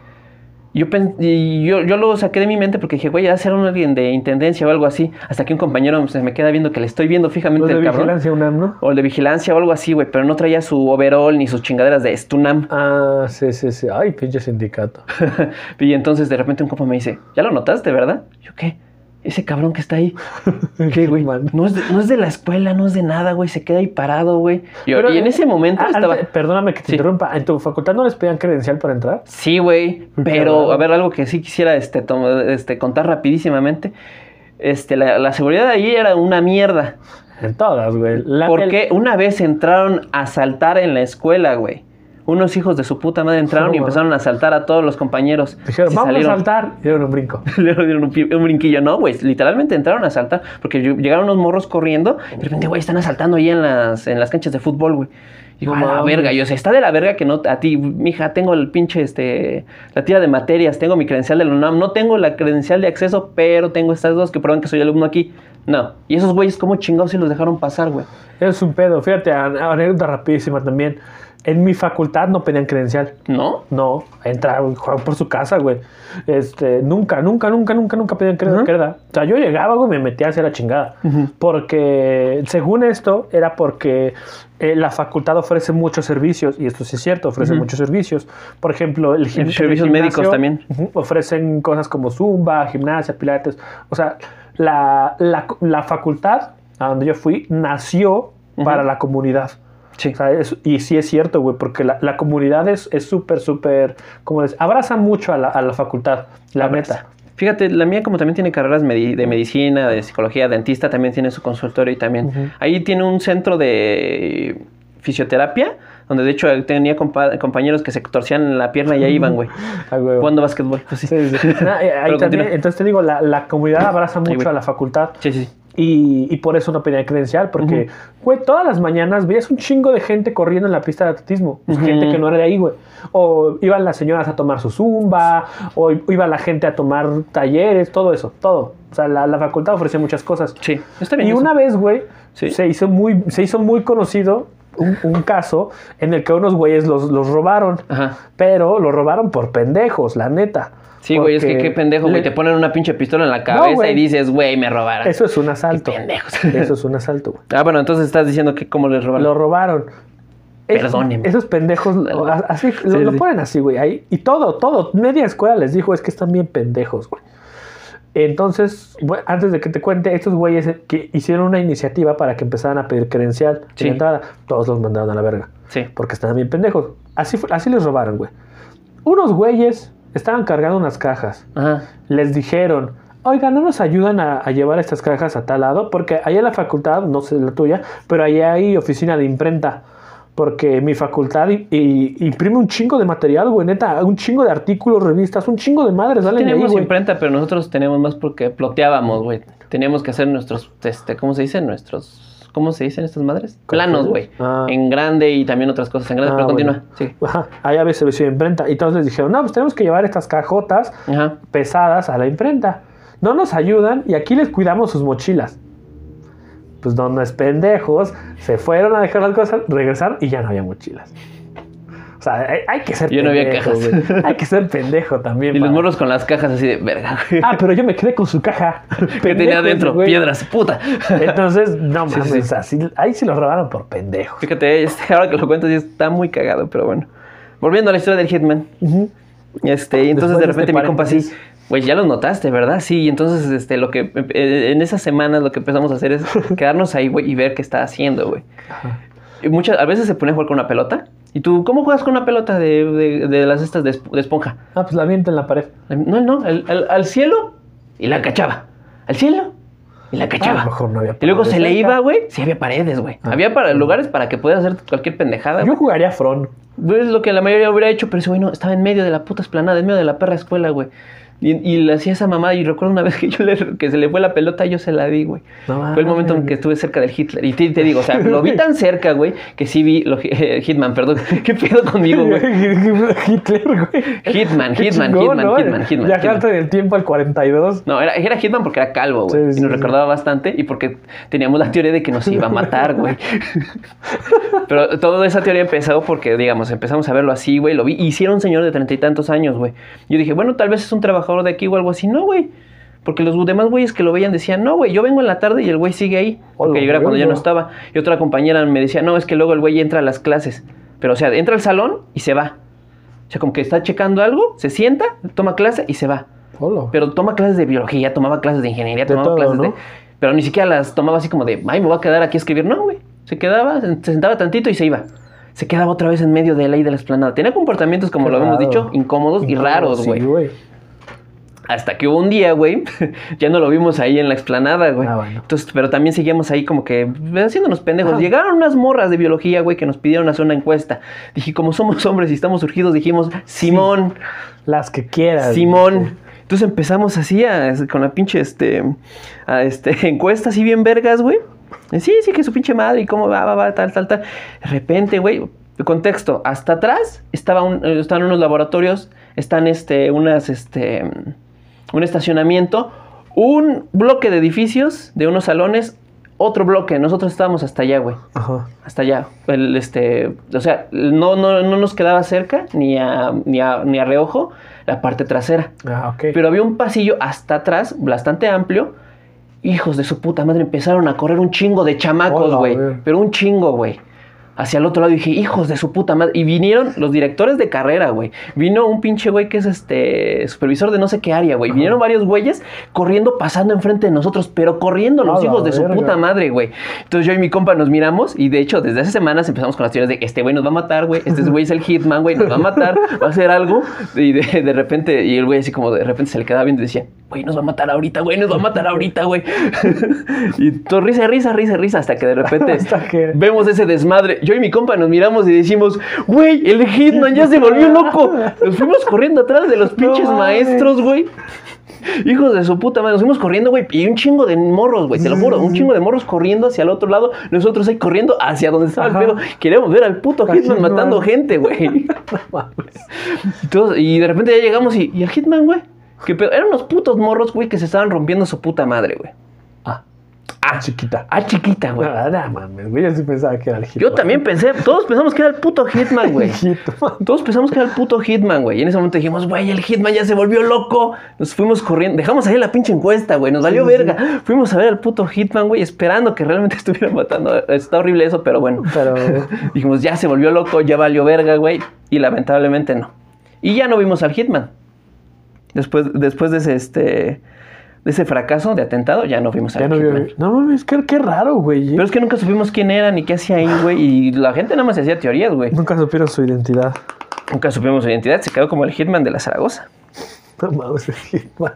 Yo, y yo, yo lo saqué de mi mente porque dije, güey, ya será un alguien de intendencia o algo así. Hasta que un compañero se me queda viendo que le estoy viendo fijamente de el cabrón. vigilancia UNAM, ¿no? O el de vigilancia o algo así, güey. Pero no traía su overall ni sus chingaderas de Stunam. Ah, sí, sí, sí. Ay, pinche sindicato. y entonces de repente un compa me dice, ¿ya lo notaste, verdad? Yo, ¿qué? Ese cabrón que está ahí. ¿Qué, güey? Man. No es, de, no es de la escuela, no es de nada, güey. Se queda ahí parado, güey. Y, Pero, y en ese momento ah, estaba... antes- perdóname que te Sí. interrumpa. ¿En tu facultad no les pedían credencial para entrar? Sí, güey. Pero, a ver, algo que sí quisiera este, este, contar rapidísimamente. Este, la, la seguridad de allí era una mierda. En todas, güey. La- el- Porque una vez entraron a saltar en la escuela, güey. Unos hijos de su puta madre entraron y empezaron a saltar a todos los compañeros. Dijeron, vamos salieron. a saltar. Y dieron un brinco. Le dieron un, brinquillo, no, güey. Literalmente entraron a saltar. Porque ll- llegaron unos morros corriendo. Y de repente, güey, están asaltando ahí en las, en las canchas de fútbol, güey. Y digo, No a la verga. Y o sea, está de la verga que no. A ti, mija, tengo el pinche, este. La tira de materias, tengo mi credencial de la UNAM. No tengo la credencial de acceso, pero tengo estas dos que prueban que soy alumno aquí. No. Y esos güeyes, ¿cómo chingados si los dejaron pasar, güey? Es un pedo. Fíjate, an- anécdota rapidísima también. En mi facultad no pedían credencial. ¿No? No, entraban, jugaban por su casa, güey. Este, nunca, nunca, nunca, nunca, nunca pedían cre- Ujú. creda. O sea, yo llegaba, güey, me metía hacia la chingada. Porque, según esto, era porque eh, la facultad ofrece muchos servicios, y esto sí es cierto, ofrece muchos servicios. Por ejemplo, el, gim- Y servicios el médicos también. ofrecen cosas como zumba, gimnasia, pilates. O sea, la, la, la facultad a donde yo fui nació para la comunidad. Sí. O sea, es- y sí es cierto, güey, porque la, la comunidad es es súper, súper, como les abraza mucho a la, a la facultad, la Abraza. neta. Fíjate, la mía como también tiene carreras medi- de medicina, de psicología, dentista, también tiene su consultorio y también. Ahí tiene un centro de fisioterapia, donde de hecho tenía compa- compañeros que se torcían la pierna y ahí iban, güey, jugando básquetbol. Pues sí. Sí, sí. Ahí también, entonces te digo, la, la comunidad abraza mucho a la facultad sí, sí. Y, y por eso no pedían credencial, porque, güey, todas las mañanas veías un chingo de gente corriendo en la pista de atletismo, Ujú. gente que no era de ahí, güey. O iban las señoras a tomar su zumba, o iba la gente a tomar talleres, todo eso, todo. O sea, la, la facultad ofrece muchas cosas. Sí, está bien. Y eso. una vez, güey, Sí. se, hizo muy, se hizo muy conocido un, un caso en el que unos güeyes los, los robaron. Ajá. Pero los robaron por pendejos, la neta. Sí, güey, es que qué pendejo, güey. le- Te ponen una pinche pistola en la cabeza y dices, güey, me robaron. Eso es un asalto. Qué pendejos. Eso es un asalto, güey. Ah, bueno, entonces estás diciendo que cómo les robaron. Lo robaron. Perdóneme. Esos pendejos, así, lo, Sí, lo sí. ponen así, güey. Ahí, y todo, todo. Media escuela les dijo, es que están bien pendejos, güey. Entonces, antes de que te cuente, estos güeyes que hicieron una iniciativa para que empezaran a pedir credencial Sí. de entrada, todos los mandaron a la verga. Sí. Porque estaban bien pendejos. Así, así les robaron, güey. Unos güeyes estaban cargando unas cajas. Ajá. Les dijeron, oiga, ¿no nos ayudan a, a llevar estas cajas a tal lado? Porque allá en la facultad, no sé la tuya, pero allá hay oficina de imprenta. Porque mi facultad i- imprime un chingo de material, güey, neta. Un chingo de artículos, revistas, un chingo de madres ahí, Tenemos güey. imprenta, pero nosotros tenemos más porque ploteábamos, güey. Teníamos que hacer nuestros, este, ¿cómo se dice? Nuestros, ¿cómo se dicen estas madres? Planos, güey. Ah. En grande y también otras cosas en grande, Ah, pero continúa. Sí. Ajá, allá había servicio de imprenta. Y entonces les dijeron, no, pues tenemos que llevar estas cajotas Ajá. pesadas a la imprenta. No nos ayudan y aquí les cuidamos sus mochilas. Pues donde pendejos se fueron a dejar las cosas, regresar y ya no había mochilas. Sea, hay, hay que ser Ya no había pendejo, cajas. Hay que ser pendejo también. Y los para- morros con las cajas así de verga, güey. Ah, pero yo me quedé con su caja. que tenía Pendejo adentro? Piedras, puta. Entonces, no Sí, mames, sí. o sea, sí- ahí sí los robaron por pendejos. Fíjate, este, ahora que lo cuento, sí está muy cagado, pero bueno. Volviendo a la historia del Hitman. Ujú. Este, y entonces Después de de repente este mi compa sí, paréntesis. pues ya los notaste, ¿verdad? Sí, y entonces este, lo que eh, en esas semanas lo que empezamos a hacer es quedarnos ahí, güey, y ver qué está haciendo, güey. Y muchas, a veces se pone a jugar con una pelota. ¿Y tú cómo juegas con una pelota de, de- de las estas de, esp- de esponja? Ah, pues la avienta en la pared. No, no, al, al- al cielo y la cachaba. Al cielo y la Ah, a cachaba. lo mejor no había y luego paredes se le iba, güey. Sí, había paredes, güey. Ah. Había para, lugares para que puedas hacer cualquier pendejada. Yo güey. jugaría Fron. Es lo que la mayoría hubiera hecho, pero ese güey no, estaba en medio de la puta esplanada, en medio de la perra escuela, güey. Y, y le hacía esa mamada. Y recuerdo una vez que yo le, que se le fue la pelota, yo se la di, güey. No fue el momento en que estuve cerca del Hitler. Y te, te digo, o sea, lo vi tan cerca, güey, que sí vi. Lo, eh, Hitman, perdón. ¿Qué pedo conmigo, güey? Hitler, güey. Hitman, Hitman, chingón, Hitman, ¿no? Hitman, Hitman, Viajaste en el tiempo al 42. No, era, era Hitman porque era calvo, güey. Sí, y nos sí. recordaba bastante. Y porque teníamos la teoría de que nos iba a matar, güey. Pero toda esa teoría empezó porque, digamos, empezamos a verlo así, güey. Lo vi. Era un señor de treinta y tantos años, güey. Yo dije, bueno, tal vez es un trabajador de aquí o algo así. No, güey. Porque los demás güeyes que lo veían decían, no, güey, yo vengo en la tarde y el güey sigue ahí. Porque yo era cuando yo no estaba. Y otra compañera me decía, no, es que luego el güey entra a las clases. Pero, o sea, entra al salón y se va. O sea, como que está checando algo, se sienta, toma clase y se va. Hola. Pero toma clases de biología, tomaba clases de ingeniería, De tomaba todo, clases ¿no? de... Pero ni siquiera las tomaba así como de, ay, me voy a quedar aquí a escribir. No, güey. Se quedaba, se sentaba tantito y se iba. Se quedaba otra vez en medio de la ley de la explanada. Tenía comportamientos, como Qué lo habíamos raro. dicho, incómodos y raros, Sí, güey. güey. Hasta que hubo un día, güey, ya no lo vimos ahí en la explanada, güey. Ah, bueno. Entonces, pero también seguíamos ahí como que haciéndonos pendejos. Llegaron unas morras de biología, güey, que nos pidieron hacer una encuesta. Dije, como somos hombres y estamos surgidos, dijimos, Simón, Las que quieras. Simón. Entonces empezamos así a- con la pinche este, a, este encuesta así bien vergas, güey. Sí, sí, que su pinche madre y cómo va, va, va, tal, tal, tal. De repente, güey, contexto, hasta atrás estaba un, eh, están unos laboratorios, están este, unas, este, un estacionamiento, un bloque de edificios, de unos salones, otro bloque. Nosotros estábamos hasta allá, güey Ajá. hasta allá. El, este, o sea, no, no, no nos quedaba cerca ni a, ni, a, ni a reojo la parte trasera. Ah, ok. Pero había un pasillo hasta atrás, bastante amplio. Hijos de su puta madre, empezaron a correr un chingo de chamacos, güey. Pero un chingo, güey. Hacia el otro lado y dije, hijos de su puta madre. Y vinieron los directores de carrera, güey. Vino un pinche güey que es este supervisor de no sé qué área, güey. Vinieron varios güeyes corriendo, pasando enfrente de nosotros, pero corriendo los hijos de su puta madre, güey. Entonces yo y mi compa nos miramos y de hecho desde hace semanas empezamos con las teorías de este güey nos va a matar, güey. Este güey es el hitman, güey, nos va a matar, va a hacer algo. Y de, de repente, y el güey así como de repente se le quedaba viendo y decía, güey, nos va a matar ahorita, güey, nos va a matar ahorita, güey. y todo risa, risa, risa, risa, hasta que de repente que- vemos ese desmadre. Yo y mi compa nos miramos y decimos, güey, el hitman ya se volvió loco. Nos fuimos corriendo atrás de los pinches maestros, güey. Hijos de su puta madre, nos fuimos corriendo, güey, y un chingo de morros, güey, te lo juro, un chingo de morros corriendo hacia el otro lado, nosotros ahí corriendo hacia donde estaba Ajá. el pedo. Queremos ver al puto Hitman Hitman. matando gente, güey. Y, de repente ya llegamos y, y el Hitman, güey. ¿Qué pedo? Eran unos putos morros, güey, que se estaban rompiendo su puta madre, güey. Ah. Ah, chiquita. Ah, chiquita, güey. Ah, no mames, güey. Yo sí pensaba que era el hit. Yo también pensé, todos pensamos que era el puto Hitman, güey. Todos pensamos que era el puto Hitman, güey. Y en ese momento dijimos, güey, el Hitman ya se volvió loco. Nos fuimos corriendo. Dejamos ahí la pinche encuesta, güey. Nos valió Sí, sí, verga. Fuimos a ver al puto Hitman, güey, esperando que realmente estuviera matando. Está horrible eso, pero bueno. Pero. Dijimos, ya se volvió loco, ya valió verga, güey. Y lamentablemente no. Y ya no vimos al Hitman. Después, después de ese, este, de ese fracaso de atentado, ya no vimos al Ya no. No mames, qué, qué raro, güey. Pero es que nunca supimos quién era ni qué hacía ahí, güey. Y la gente nada más hacía teorías, güey. Nunca supieron su identidad. Nunca supimos su identidad. Se quedó como el Hitman de la Zaragoza. No mames, el Hitman.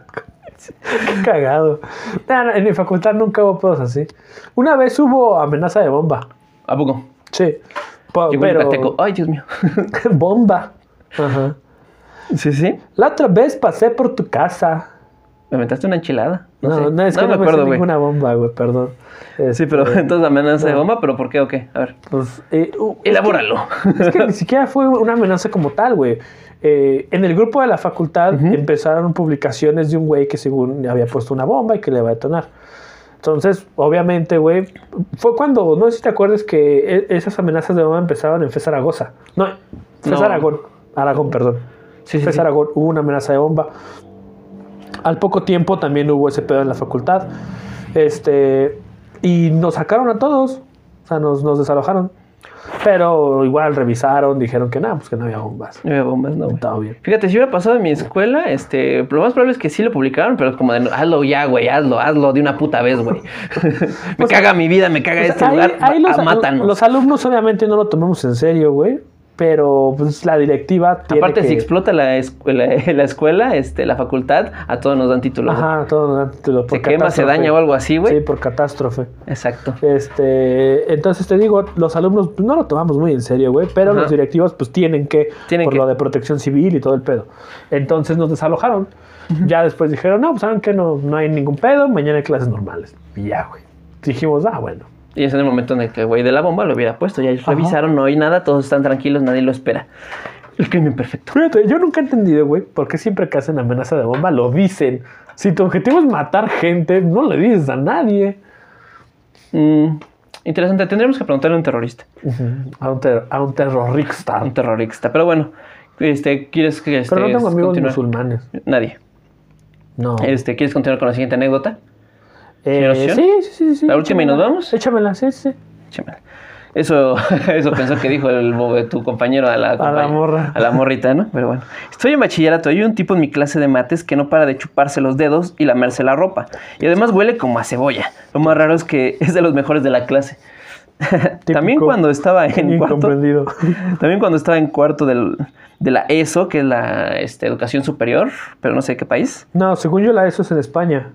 Qué cagado. Nah, nah, en mi facultad nunca hubo pedos así. Una vez hubo amenaza de bomba. ¿A poco? Sí. Llegó pero... Ay, Dios mío. bomba. Ajá. sí, sí. La otra vez pasé por tu casa. Me aventaste una enchilada. No, No, sé. no, es que no, me me acuerdo, güey. ninguna bomba, güey, perdón. Sí, pero Este, entonces amenaza de no. bomba, pero ¿por qué o qué? A ver. Pues, eh, uh, es que- Elabóralo. Es que ni siquiera fue una amenaza como tal, güey. Eh, en el grupo de la facultad empezaron publicaciones de un güey que según había puesto una bomba y que le va a detonar. Entonces, obviamente, güey, fue cuando, no sé si te acuerdas que e- esas amenazas de bomba empezaron en FES Zaragoza. No, FES No. Aragón. Aragón, perdón. Sí, sí, FES sí. Aragón hubo una amenaza de bomba. Al poco tiempo también hubo ese pedo en la facultad. Este, y nos sacaron a todos. O sea, nos, nos desalojaron. Pero igual revisaron, dijeron que nada, pues que no había bombas. No había bombas, no. Estaba bien. Fíjate, si hubiera pasado en mi escuela, este, lo más probable es que sí lo publicaron, pero como de, hazlo ya, güey, hazlo, hazlo de una puta vez, güey. me O sea, caga mi vida, me caga Pues este ahí- lugar, ahí los, mátanos. los alumnos obviamente no lo tomamos en serio, güey. Pero pues la directiva tiene Aparte, que... si explota la escuela, la escuela, este, la facultad, a todos nos dan títulos. güey. Ajá, todo nos dan título por se quema, se daña o algo así, güey. Sí, por catástrofe. Exacto. Este, entonces te digo, los alumnos pues, no lo tomamos muy en serio, güey, pero Ajá. los directivos pues tienen que, Tienen por que. lo de protección civil y todo el pedo. Entonces nos desalojaron. Ya después dijeron, no, pues saben que no, no hay ningún pedo, mañana hay clases normales. Y ya, güey. Dijimos, ah, bueno. Y es en el momento en el que el güey de la bomba lo hubiera puesto. Ya ellos revisaron, no hay nada, todos están tranquilos, nadie lo espera. El crimen perfecto. Fíjate, yo nunca he entendido, güey, por qué siempre que hacen amenaza de bomba lo dicen. Si tu objetivo es matar gente, no le dices a nadie. Mm, Interesante, tendríamos que preguntarle a un terrorista. A un, ter- a un terrorista. a un terrorista. Pero bueno, este, ¿quieres que este, Pero no tengo amigos continuar? musulmanes. Nadie. No. Este, ¿Quieres continuar con la siguiente anécdota? Eh, sí, sí, sí, sí. ¿La última y nos vamos? Échamela, sí, sí. Échamela. Eso, eso pensó que dijo el tu compañero a la, A la morra. A la morrita, ¿no? Pero bueno. Estoy en bachillerato y hay un tipo en mi clase de mates que no para de chuparse los dedos y lamerse la ropa. Y además huele como a cebolla. Lo más raro es que es de los mejores de la clase. También cuando estaba en cuarto. También cuando estaba en cuarto del- de la ESO, que es la este, educación superior, pero no sé qué país. No, según yo la ESO es en España.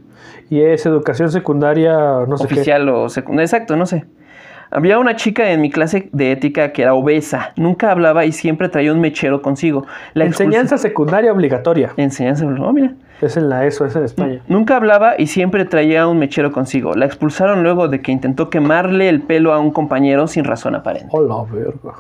Y es educación secundaria, no sé oficial o secundaria. Exacto, no sé. Había una chica en mi clase de ética que era obesa, nunca hablaba y siempre traía un mechero consigo. La expulsa- Enseñanza secundaria obligatoria. Enseñanza. Oh, mira. Es en la ESO, es en España. Nunca hablaba y siempre traía un mechero consigo. La expulsaron luego de que intentó quemarle el pelo a un compañero sin razón aparente. Hola, verga.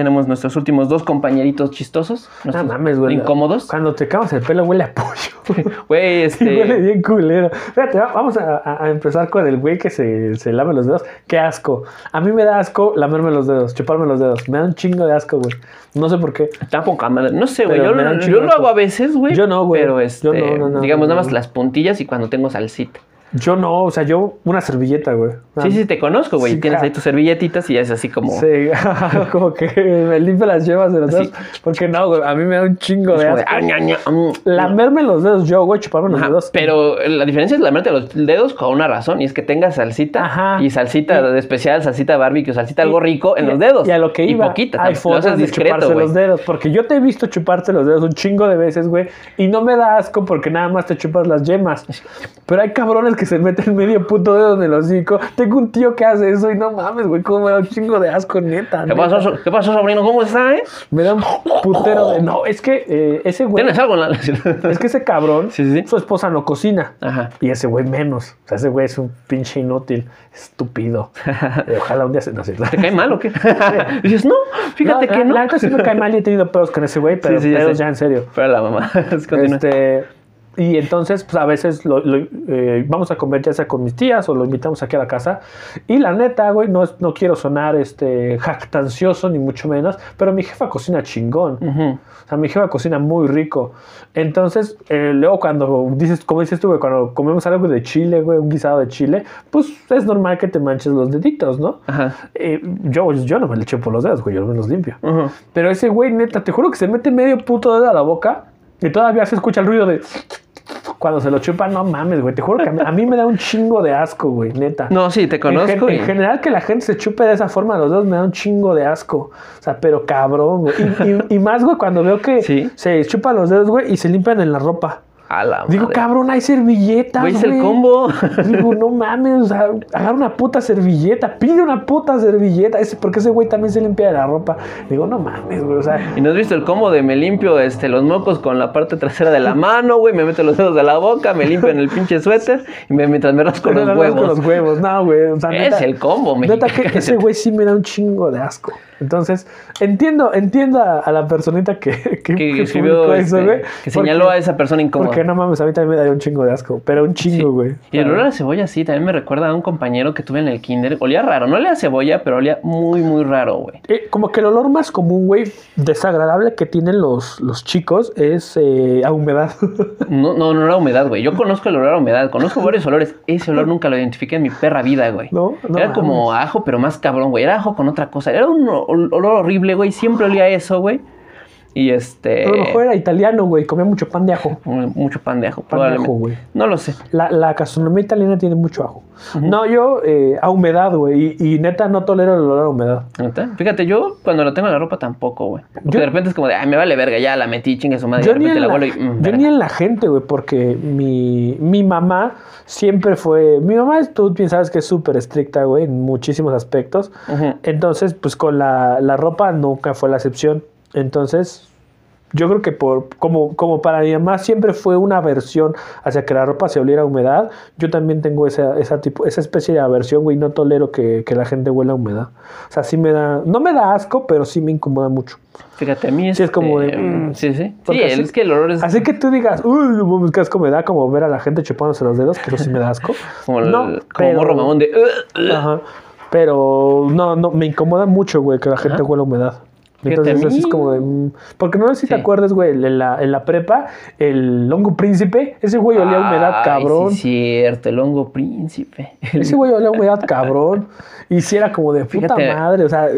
Tenemos nuestros últimos dos compañeritos chistosos. No mames, güey. Incómodos. Cuando te el pelo huele a pollo. Güey, Sí, huele este. bien culero. Fíjate, va- vamos a, empezar con el güey que se, se lame los dedos. Qué asco. A mí me da asco lamerme los dedos, chuparme los dedos. Me da un chingo de asco, güey. No sé por qué. Tampoco, madre. No sé, güey. Yo, lo- yo hago a veces, güey. Yo no, güey. Pero Yo este. no, no, no, digamos no, nada más no. las puntillas y cuando tengo salsita. Yo no, o sea, yo una servilleta, güey. Sí, sí, te conozco, güey. Sí, Tienes ahí tus servilletitas y es así como. Sí, como que me limpio las yemas de los dedos. Porque no, güey, a mí me da un chingo es de de, asco. "Ah, ña, ña, mm". Lamerme los dedos yo, güey, chuparme los Ajá, dedos. Pero la diferencia es lamerte los dedos con una razón y es que tengas salsita Ajá. y salsita de especial, salsita barbecue, salsita algo rico en y- los dedos. Y a lo que iba, Y poquita. hay formas haces de discreto, chuparse güey. los dedos. Porque yo te he visto chuparte los dedos un chingo de veces, güey. Y no me da asco porque nada más te chupas las yemas. Pero hay cabrones que se meten medio puto dedo en el hocico. Tengo un tío que hace eso y no mames, güey. Cómo me da un chingo de asco, neta. ¿Qué neta. pasó, ¿Qué pasó, sobrino? ¿Cómo está, eh? Me da un putero de. No, es que eh, ese güey. ¿Tienes algo en la.? Es que ese cabrón, Sí, sí, sí. su esposa no cocina. Ajá. Y ese güey menos. O sea, ese güey es un pinche inútil, estúpido. Eh, ojalá un día se... No, ¿Te cae mal o qué? dices, no, fíjate No, que la- no. La neta sí me cae mal y he tenido pedos con ese güey, pero ya pedos sé. ya en serio. Pero la mamá. Continúa. Este, y entonces, pues a veces lo- lo- eh, vamos a comer ya sea con mis tías o lo invitamos aquí a la casa. Y la neta, güey, no, no quiero sonar este, jactancioso ni mucho menos, pero mi jefa cocina chingón. Ujú. O sea, mi jefa cocina muy rico. Entonces, eh, luego cuando dices, como dices tú, güey, cuando comemos algo de chile, güey, un guisado de chile, pues es normal que te manches los deditos, ¿no? Ajá. Eh, yo, yo no me le echo por los dedos, güey, yo me los limpio. Ujú. Pero ese güey, neta, te juro que se mete medio puto dedo a la boca y todavía se escucha el ruido de... Cuando se lo chupa, no mames, güey. Te juro que a mí, me da un chingo de asco, güey, neta. No, sí, te En, conozco. gen- y- en general que la gente se chupe de esa forma los dedos me da un chingo de asco. O sea, pero cabrón, güey. Y, y- y más, güey, cuando veo que Sí. se chupa los dedos, güey, y se limpian en la ropa. A la Digo, madre. cabrón, hay servilletas, Güey, es el combo. Digo, no mames, o sea, agarra una puta servilleta, pide una puta servilleta. Ese, porque ese güey también se limpia de la ropa. Digo, no mames, güey, o sea, ¿Y no has visto el combo de me limpio este, los mocos con la parte trasera de la mano, güey? Me meto los dedos de la boca, me limpio en el pinche suéter y me, mientras me rasco los huevos. Con los huevos, no, güey. O sea, Es el combo, Neta mexicano. que ese güey sí me da un chingo de asco. Entonces, entiendo, entiendo a, la personita que, que, Que que eso, este, güey. que señaló porque- a esa persona incómoda. Porque no mames, a mí también me daría un chingo de asco. Pero un chingo, güey. Y el olor a cebolla sí, también me recuerda a un compañero que tuve en el kinder. Olía raro, no olía a cebolla, pero olía muy, muy raro, güey. Eh, como que el olor más común, güey, desagradable que tienen los, los chicos es eh, a humedad. No, no, no era humedad, güey. Yo conozco el olor a humedad, conozco varios olores. Ese olor nunca lo identifiqué en mi perra vida, güey. No, no Era como ajo, pero más cabrón, güey. Era ajo con otra cosa. Era un olor horrible, güey. Siempre olía eso, güey. Y este. a lo mejor era italiano, güey, comía mucho pan de ajo. Mucho pan de ajo, Pan de ajo, güey. No lo sé. La, la gastronomía italiana tiene mucho ajo. No, yo eh, a humedad, güey. Y, y neta no tolero el olor a humedad. ¿Neta? Fíjate, yo cuando lo tengo en la ropa tampoco, güey. Porque Yo- de repente es como de, ay, me vale verga, ya la metí, chingue su madre. Yo ni, en la y. mm, yo verga. ni en la gente, güey, porque mi, mi mamá siempre fue. Mi mamá, tú bien sabes que es súper estricta, güey, en muchísimos aspectos. Entonces, pues con la, la ropa nunca fue la excepción. Entonces, yo creo que por como, como para mi mamá siempre fue una aversión hacia que la ropa se oliera a humedad. Yo también tengo esa, esa, tipo, esa especie de aversión, güey. No tolero que, que la gente huela a humedad. O sea, sí me da. No me da asco, pero sí me incomoda mucho. Fíjate, a mí Sí, es como de, este, mm. Sí, sí. Sí, así- es que el olor es Así que tú digas, uy, qué asco me da como ver a la gente chupándose los dedos, que eso sí me da asco. como, el, no, como pero- morro mamón de. Ajá. Pero no, no, me incomoda mucho, güey, que la gente Ajá. huela humedad. Entonces así es como de... mm, Porque no sé si te acuerdas, güey, en la, en la prepa, el hongo príncipe, ese güey olía a humedad cabrón. Sí, cierto, el hongo príncipe. Ese güey olía a humedad cabrón. Y si era como de puta Fíjate. madre, o sea,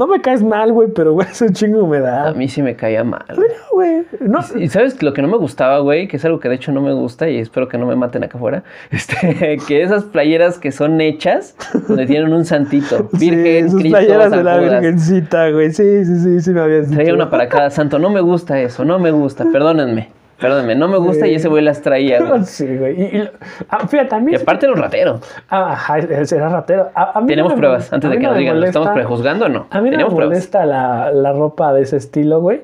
no me caes mal, güey, pero güey, es un chingo de A humedad. mí sí me caía mal. Pero, güey, no, Y sabes lo que no me gustaba, güey, que es algo que de hecho no me gusta y espero que no me maten acá afuera, este, que esas playeras que son hechas, donde tienen un santito, Virgen, sí, Cristo, playeras de la Judas. virgencita, güey. Sí, sí, sí, sí me habías dicho. Traía una para cada santo, no me gusta eso, no me gusta, perdónenme, perdónenme, no me gusta y ese güey las traía, güey. Sí, güey. Y, y- ah, fíjate. Y aparte los rateros. Ah, Ajá, era ratero. A, a mí no Tenemos me- pruebas, antes de que no nos digan, ¿lo estamos molesta- prejuzgando o no? A mí no Tenemos me molesta la, la ropa de ese estilo, güey.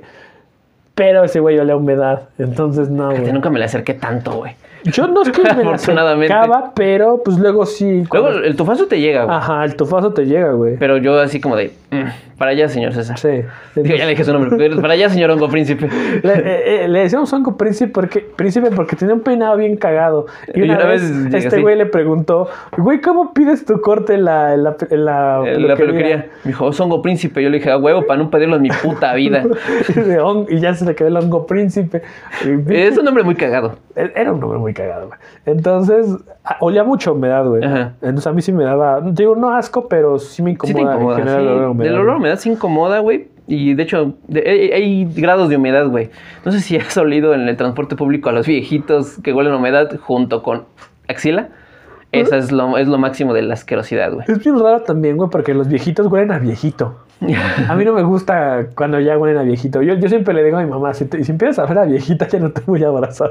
Pero ese güey olía humedad. Entonces, no, güey. Nunca me le acerqué tanto, güey. Yo no es que me la Afortunadamente. acercaba, pero pues luego sí. Luego cuando- el tufazo te llega, güey. Ajá, el tufazo te llega, güey. Pero yo así como de, "Mm, para allá, señor César. Sí. Digo, ya le dije su nombre, para allá, señor hongo príncipe. Le, eh, eh, le decíamos hongo príncipe porque, príncipe porque tenía un peinado bien cagado. Y una, vez, este güey le preguntó, güey, ¿cómo pides tu corte en la, en la, en la, peluquería. Me dijo, es hongo príncipe. Yo le dije, a huevo, para no pedirlo en mi puta vida. Y ya se le quedó el hongo príncipe. Es un nombre muy cagado. Era un nombre muy cagado, güey. Entonces, olía mucho humedad, güey. Ajá. Entonces a mí sí me daba, digo, no asco, pero sí me incomoda. Sí te incomoda, en general sí. el olor humedad, olor humedad se incomoda, güey. Y de hecho, de- hay, hay grados de humedad, güey. No sé si has olido en el transporte público a los viejitos que huelen humedad junto con axila. Esa es lo, es lo máximo de la asquerosidad, güey. Es bien raro también, güey, porque los viejitos huelen a viejito. A mí no me gusta cuando ya huelen a viejito. Yo, yo siempre le digo a mi mamá, si, te- si empiezas a ver a viejita, ya no te voy a abrazar.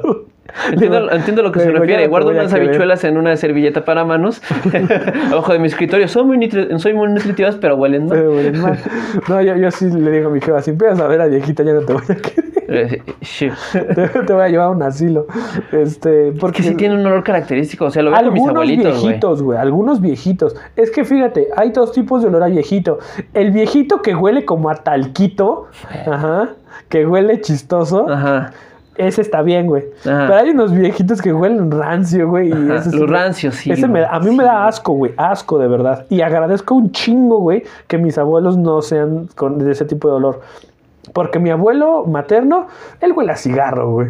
Entiendo, entiendo lo que se refiere. Guardo unas habichuelas en una servilleta para manos abajo de mi escritorio. Son muy, son muy nutritivas, pero huelen mal. Pero huelen mal. No, yo, yo sí le digo a mi jefa, si empiezas a ver a viejita, ya no te voy a querer. Eh. Te, voy a llevar a un asilo. Este, porque Que sí tiene un olor característico. O sea, lo veo con mis Algunos abuelitos, viejitos, güey. Algunos viejitos. Es que fíjate, hay dos tipos de olor a viejito. El viejito que huele como a talquito, ajá, que huele chistoso, Ajá. ese está bien, güey. Ajá. Pero hay unos viejitos que huelen rancio, güey. y ese sí los me- rancios, sí, ese me a mí me da asco, güey. Asco, de verdad. Y agradezco un chingo, güey, que mis abuelos no sean con, de ese tipo de olor. Porque mi abuelo materno, él huele a cigarro, güey.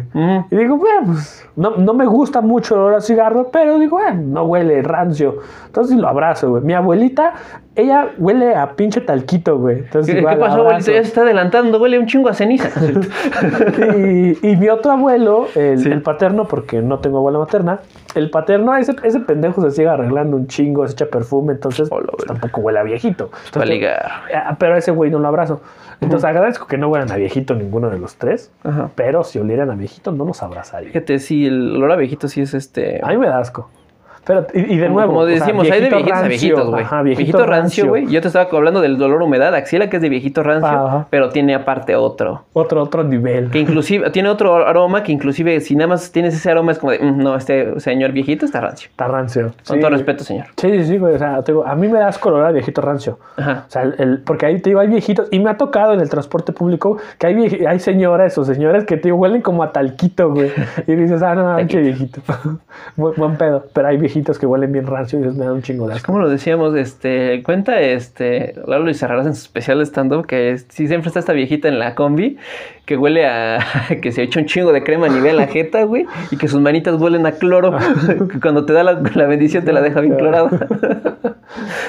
Y digo, bueno, pues no, no me gusta mucho el olor a cigarro, pero digo, bueno, no huele rancio. Entonces lo abrazo, güey. Mi abuelita, ella huele a pinche talquito, güey. Entonces, ¿Qué, igual qué pasó, abuelito? abrazo. Ya se está adelantando. Huele un chingo a ceniza. y, y mi otro abuelo, el, Sí. el paterno, porque no tengo abuela materna, el paterno, ese, ese pendejo se sigue arreglando un chingo, se echa perfume, entonces Hola, pues, tampoco huele a viejito. A Entonces, ligar. ah, pero a ese güey no lo abrazo. Entonces agradezco que no huelan a viejito ninguno de los tres, pero si olieran a viejito no los abrazaría. Fíjate, sí, el olor a viejito sí es este. A mí me da asco. Pero, y, y de como, nuevo. como o sea, decimos, hay de viejito viejitos a viejitos, güey. Ajá, viejito, rancio, güey. Yo te estaba hablando del dolor humedad, axila, que es de viejito rancio, Ajá. pero tiene aparte otro. Otro, otro nivel. Que inclusive, tiene otro aroma que inclusive si nada más tienes ese aroma es como de, "Mm, no, este señor viejito está rancio. Está rancio. Con Sí. todo respeto, señor. Sí, sí, sí, güey. O sea, te digo, a mí me das color a viejito rancio. Ajá. O sea, el, el- porque ahí te digo, hay viejitos, y me ha tocado en el transporte público que hay, hay señoras o señores que te digo, huelen como a talquito, güey. Y dices, ah, no, pinche viejito. buen, buen pedo. Pero hay viejitos que huelen bien rancio y me da un chingo de asco. Como lo decíamos, este, cuenta este, Lalo Luis Arraras en su especial de stand-up que es- sí siempre está esta viejita en la combi que huele a que se ha hecho un chingo de crema a nivel la jeta, güey, y que sus manitas huelen a cloro, que cuando te da la, la bendición te la deja bien clorada.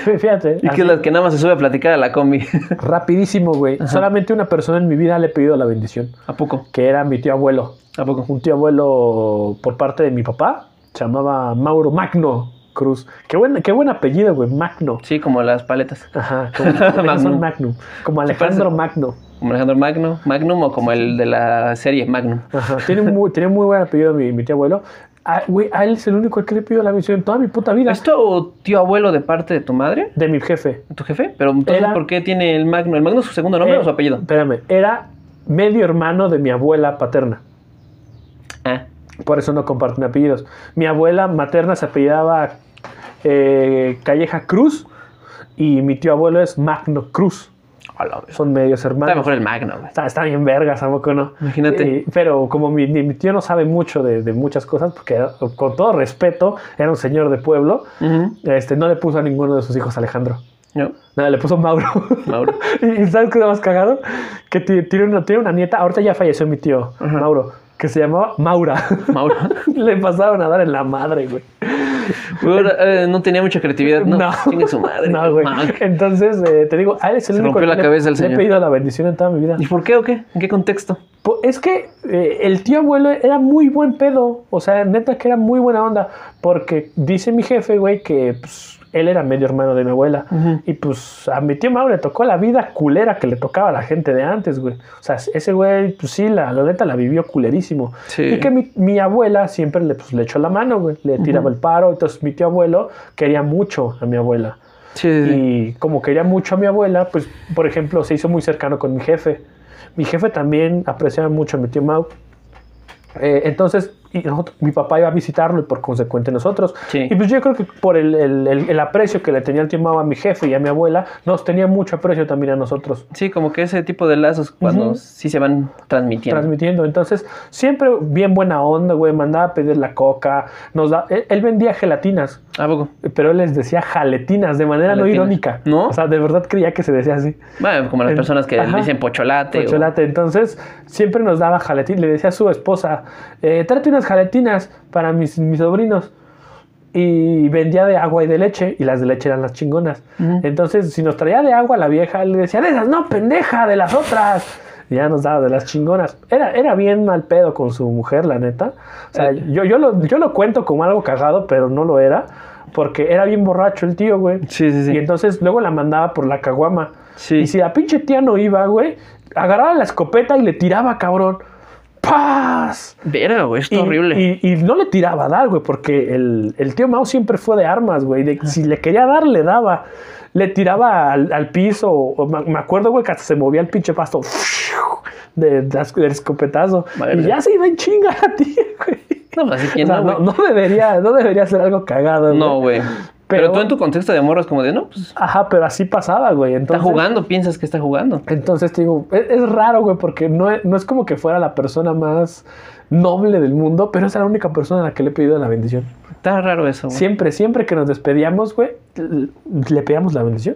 Fí- Fíjate. y que es la que nada más se sube a platicar a la combi. Rapidísimo, güey. Solamente una persona en mi vida le he pedido la bendición, ¿A poco? que era mi tío abuelo. ¿A poco? un tío abuelo por parte de mi papá, se llamaba Mauro Magno Cruz. Qué buen, qué buen apellido, güey, Magno. Sí, como las paletas. Ajá, como Magnum. Magnum. Como Alejandro Magno. Como Alejandro Magno, Magnum o como el de la serie Magnum. Ajá, tiene muy, tiene muy buen apellido mi, mi tío abuelo. Ah, güey, a él es el único al que le pido la bendición en toda mi puta vida. ¿Es tu tío abuelo de parte de tu madre? De mi jefe. ¿Tu jefe? Pero entonces, Era- ¿por qué tiene el Magno? ¿El Magno es su segundo nombre Eh, o su apellido? Espérame, era medio hermano de mi abuela paterna. Ah, Por eso no comparten apellidos. Mi abuela materna se apellidaba eh, Calleja Cruz y mi tío abuelo es Magno Cruz. Son medios hermanos. Está mejor el Magno. Está, está bien vergas, ¿a poco no? Imagínate. Eh, pero como mi, mi tío no sabe mucho de, de muchas cosas, porque era- con todo respeto, era un señor de pueblo, este, no le puso a ninguno de sus hijos Alejandro. No, Nada, le puso Mauro. Mauro. y y ¿sabes qué es lo más cagado? Que ti- tiene una, tiene una nieta, ahorita ya falleció mi tío. Mauro, que se llamaba Maura. Mauro. le pasaron a dar en la madre, güey. Eh, no tenía mucha creatividad. No, No. Chingue su madre. No, güey. Mauro. Entonces, eh, te digo, a él es el Se único rompió la que le- cabeza le he señor. pedido la bendición en toda mi vida. ¿Y por qué o qué? ¿En qué contexto? Po- Es que eh, el tío abuelo era muy buen pedo. O sea, neta que era muy buena onda. Porque dice mi jefe, güey, que pues, él era medio hermano de mi abuela. Ujú. Y pues a mi tío Mauro le tocó la vida culera que le tocaba a la gente de antes, güey. O sea, ese güey, pues sí, la, la neta la vivió culerísimo. Sí. Y que mi, mi abuela siempre le, pues, le echó la mano, güey. Le tiraba Ujú. el paro. Entonces mi tío abuelo quería mucho a mi abuela. Sí, sí, sí. Y como quería mucho a mi abuela, pues, por ejemplo, se hizo muy cercano con mi jefe. Mi jefe también apreciaba mucho a mi tío Mau. Eh, entonces, y nosotros- mi papá iba a visitarlo y por consecuente nosotros. Sí. Y pues yo creo que por el, el- el- el aprecio que le tenía el tío a mi jefe y a mi abuela, nos tenía mucho aprecio también a nosotros. Sí, como que ese tipo de lazos cuando sí se van transmitiendo. transmitiendo. Entonces, siempre bien buena onda, güey. Mandaba a pedir la coca. Nos da, él, él vendía gelatinas, ¿A poco? pero él les decía jaletinas de manera no irónica. ¿No? O sea, de verdad creía que se decía así. Bueno, como las En- personas que Ajá. dicen pocholate. o- Chocolate. Entonces, siempre nos daba jaletinas. Le decía a su esposa, eh, tráete unas jaletinas para mis, mis sobrinos. Y vendía de agua y de leche, y las de leche eran las chingonas. Entonces, si nos traía de agua la vieja, le decía, de esas no, pendeja, de las otras. Y ya nos daba de las chingonas. Era, era bien mal pedo con su mujer, la neta. O sea, Eh. yo, yo, lo, yo lo cuento como algo cagado, pero no lo era. Porque era bien borracho el tío, güey. Sí, sí, sí. Y entonces luego la mandaba por la caguama. Sí. Y si la pinche tía no iba, güey, agarraba la escopeta y le tiraba, cabrón. ¡Paz! Verga, güey, esto Y, horrible. y- y no le tiraba a dar, güey, porque el, el tío Mao siempre fue de armas, güey. de- Si le quería dar, le daba. Le tiraba al, al piso. o me acuerdo, güey, que hasta se movía el pinche pasto. De, de- del escopetazo. Madre. Y ya se iba en chinga la tía, güey. No, pues así que O sea, no, no, güey. no debería, no debería ser algo cagado, güey. No, güey. Pero, Pero- tú en tu contexto de morro es como de, no, pues Ajá, pero así pasaba, güey. está Entonces, jugando, piensas que está jugando. Entonces te digo, es, es raro, güey, porque no es, no es como que fuera la persona más noble del mundo, pero es la única persona a la que le he pedido la bendición. Está raro eso, güey. Siempre, siempre que nos despedíamos, güey, le pedíamos la bendición.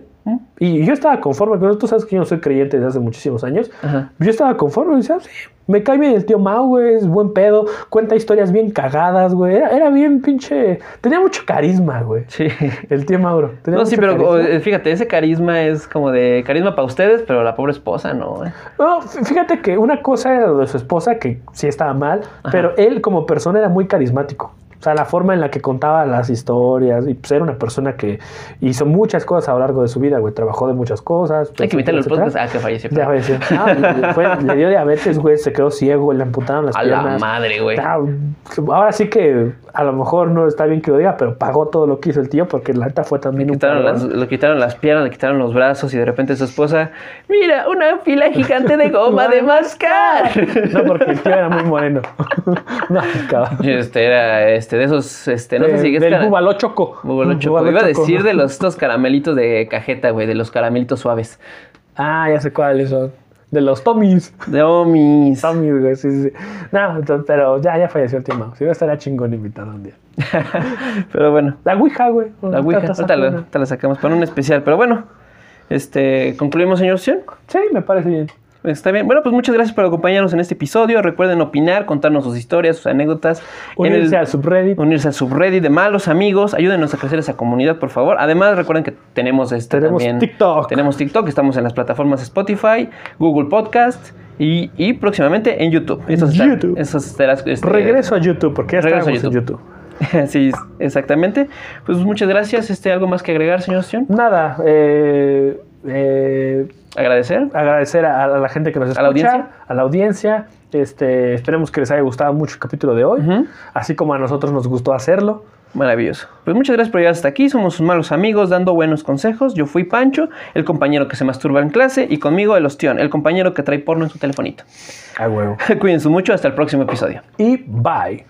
Y yo estaba conforme, pero tú sabes que yo no soy creyente desde hace muchísimos años. Ajá. Yo estaba conforme, decía, sí, me cae bien el tío Mau, güey, es buen pedo, cuenta historias bien cagadas, güey. Era, era bien pinche. Tenía mucho carisma, güey. Sí. El tío Mauro. tenía No, sí, pero carisma. fíjate, ese carisma es como de carisma para ustedes, pero la pobre esposa no, güey. No, fí- fíjate que una cosa era lo de su esposa, que sí estaba mal, Ajá. pero él como persona era muy carismático. O sea, la forma en la que contaba las historias, y pues era una persona que hizo muchas cosas a lo largo de su vida, güey. Trabajó de muchas cosas. Hay que invitarle etcétera, podcast. Ah, que falleció. Ya falleció. No, le, fue- le dio diabetes, güey, se quedó ciego, le amputaron las A la piernas. madre, güey. Ah, Ahora sí que a lo mejor no está bien que lo diga, pero pagó todo lo que hizo el tío porque la neta fue también Le un quitaron, cabrón. las, le quitaron las piernas, le quitaron los brazos y de repente su esposa, mira, una fila gigante de goma de mascar. No, porque el tío era muy moreno. no, cabrón. Este era este, de esos, este, no sé si es del cara- Búbalo Choco. Búbalo choco. Búbalo Iba a decir de los estos caramelitos de cajeta, güey, de los caramelitos suaves. Ah, ya sé cuáles son. De los Tommys. De Omis. Tommys, güey, sí, sí. sí. No, pero ya, ya falleció el tío Mau. Si no, estaría chingón invitado un día. Pero bueno, La Ouija, güey. la Ouija, Ahorita la, la sacamos para un especial. Pero bueno, este, concluimos, señor Sion. Sí, me parece bien. Está bien. Bueno, pues muchas gracias por acompañarnos en este episodio. Recuerden opinar, contarnos sus historias, sus anécdotas. en Unirse el- al subreddit. unirse al subreddit de malos amigos. Ayúdenos a crecer esa comunidad, por favor. Además, recuerden que tenemos este Tenemos también. TikTok. Tenemos TikTok. Estamos en las plataformas Spotify, Google Podcast y, y próximamente en YouTube. Están- YouTube. esos estarás- este, Regreso a YouTube, porque ya Regreso a estamos en YouTube. YouTube. sí, exactamente. Pues muchas gracias. Este, ¿Algo más que agregar, señor Sion? Nada, eh, eh, Agradecer. agradecer a, a la gente que nos escucha, la audiencia? a la audiencia. Este, esperemos que les haya gustado mucho el capítulo de hoy, así como a nosotros nos gustó hacerlo. Maravilloso. Pues muchas gracias por llegar hasta aquí. Somos sus malos amigos dando buenos consejos. Yo fui Pancho, el compañero que se masturba en clase, y conmigo el ostión, el compañero que trae porno en su telefonito. A huevo. Cuídense mucho. Hasta el próximo episodio. Y bye.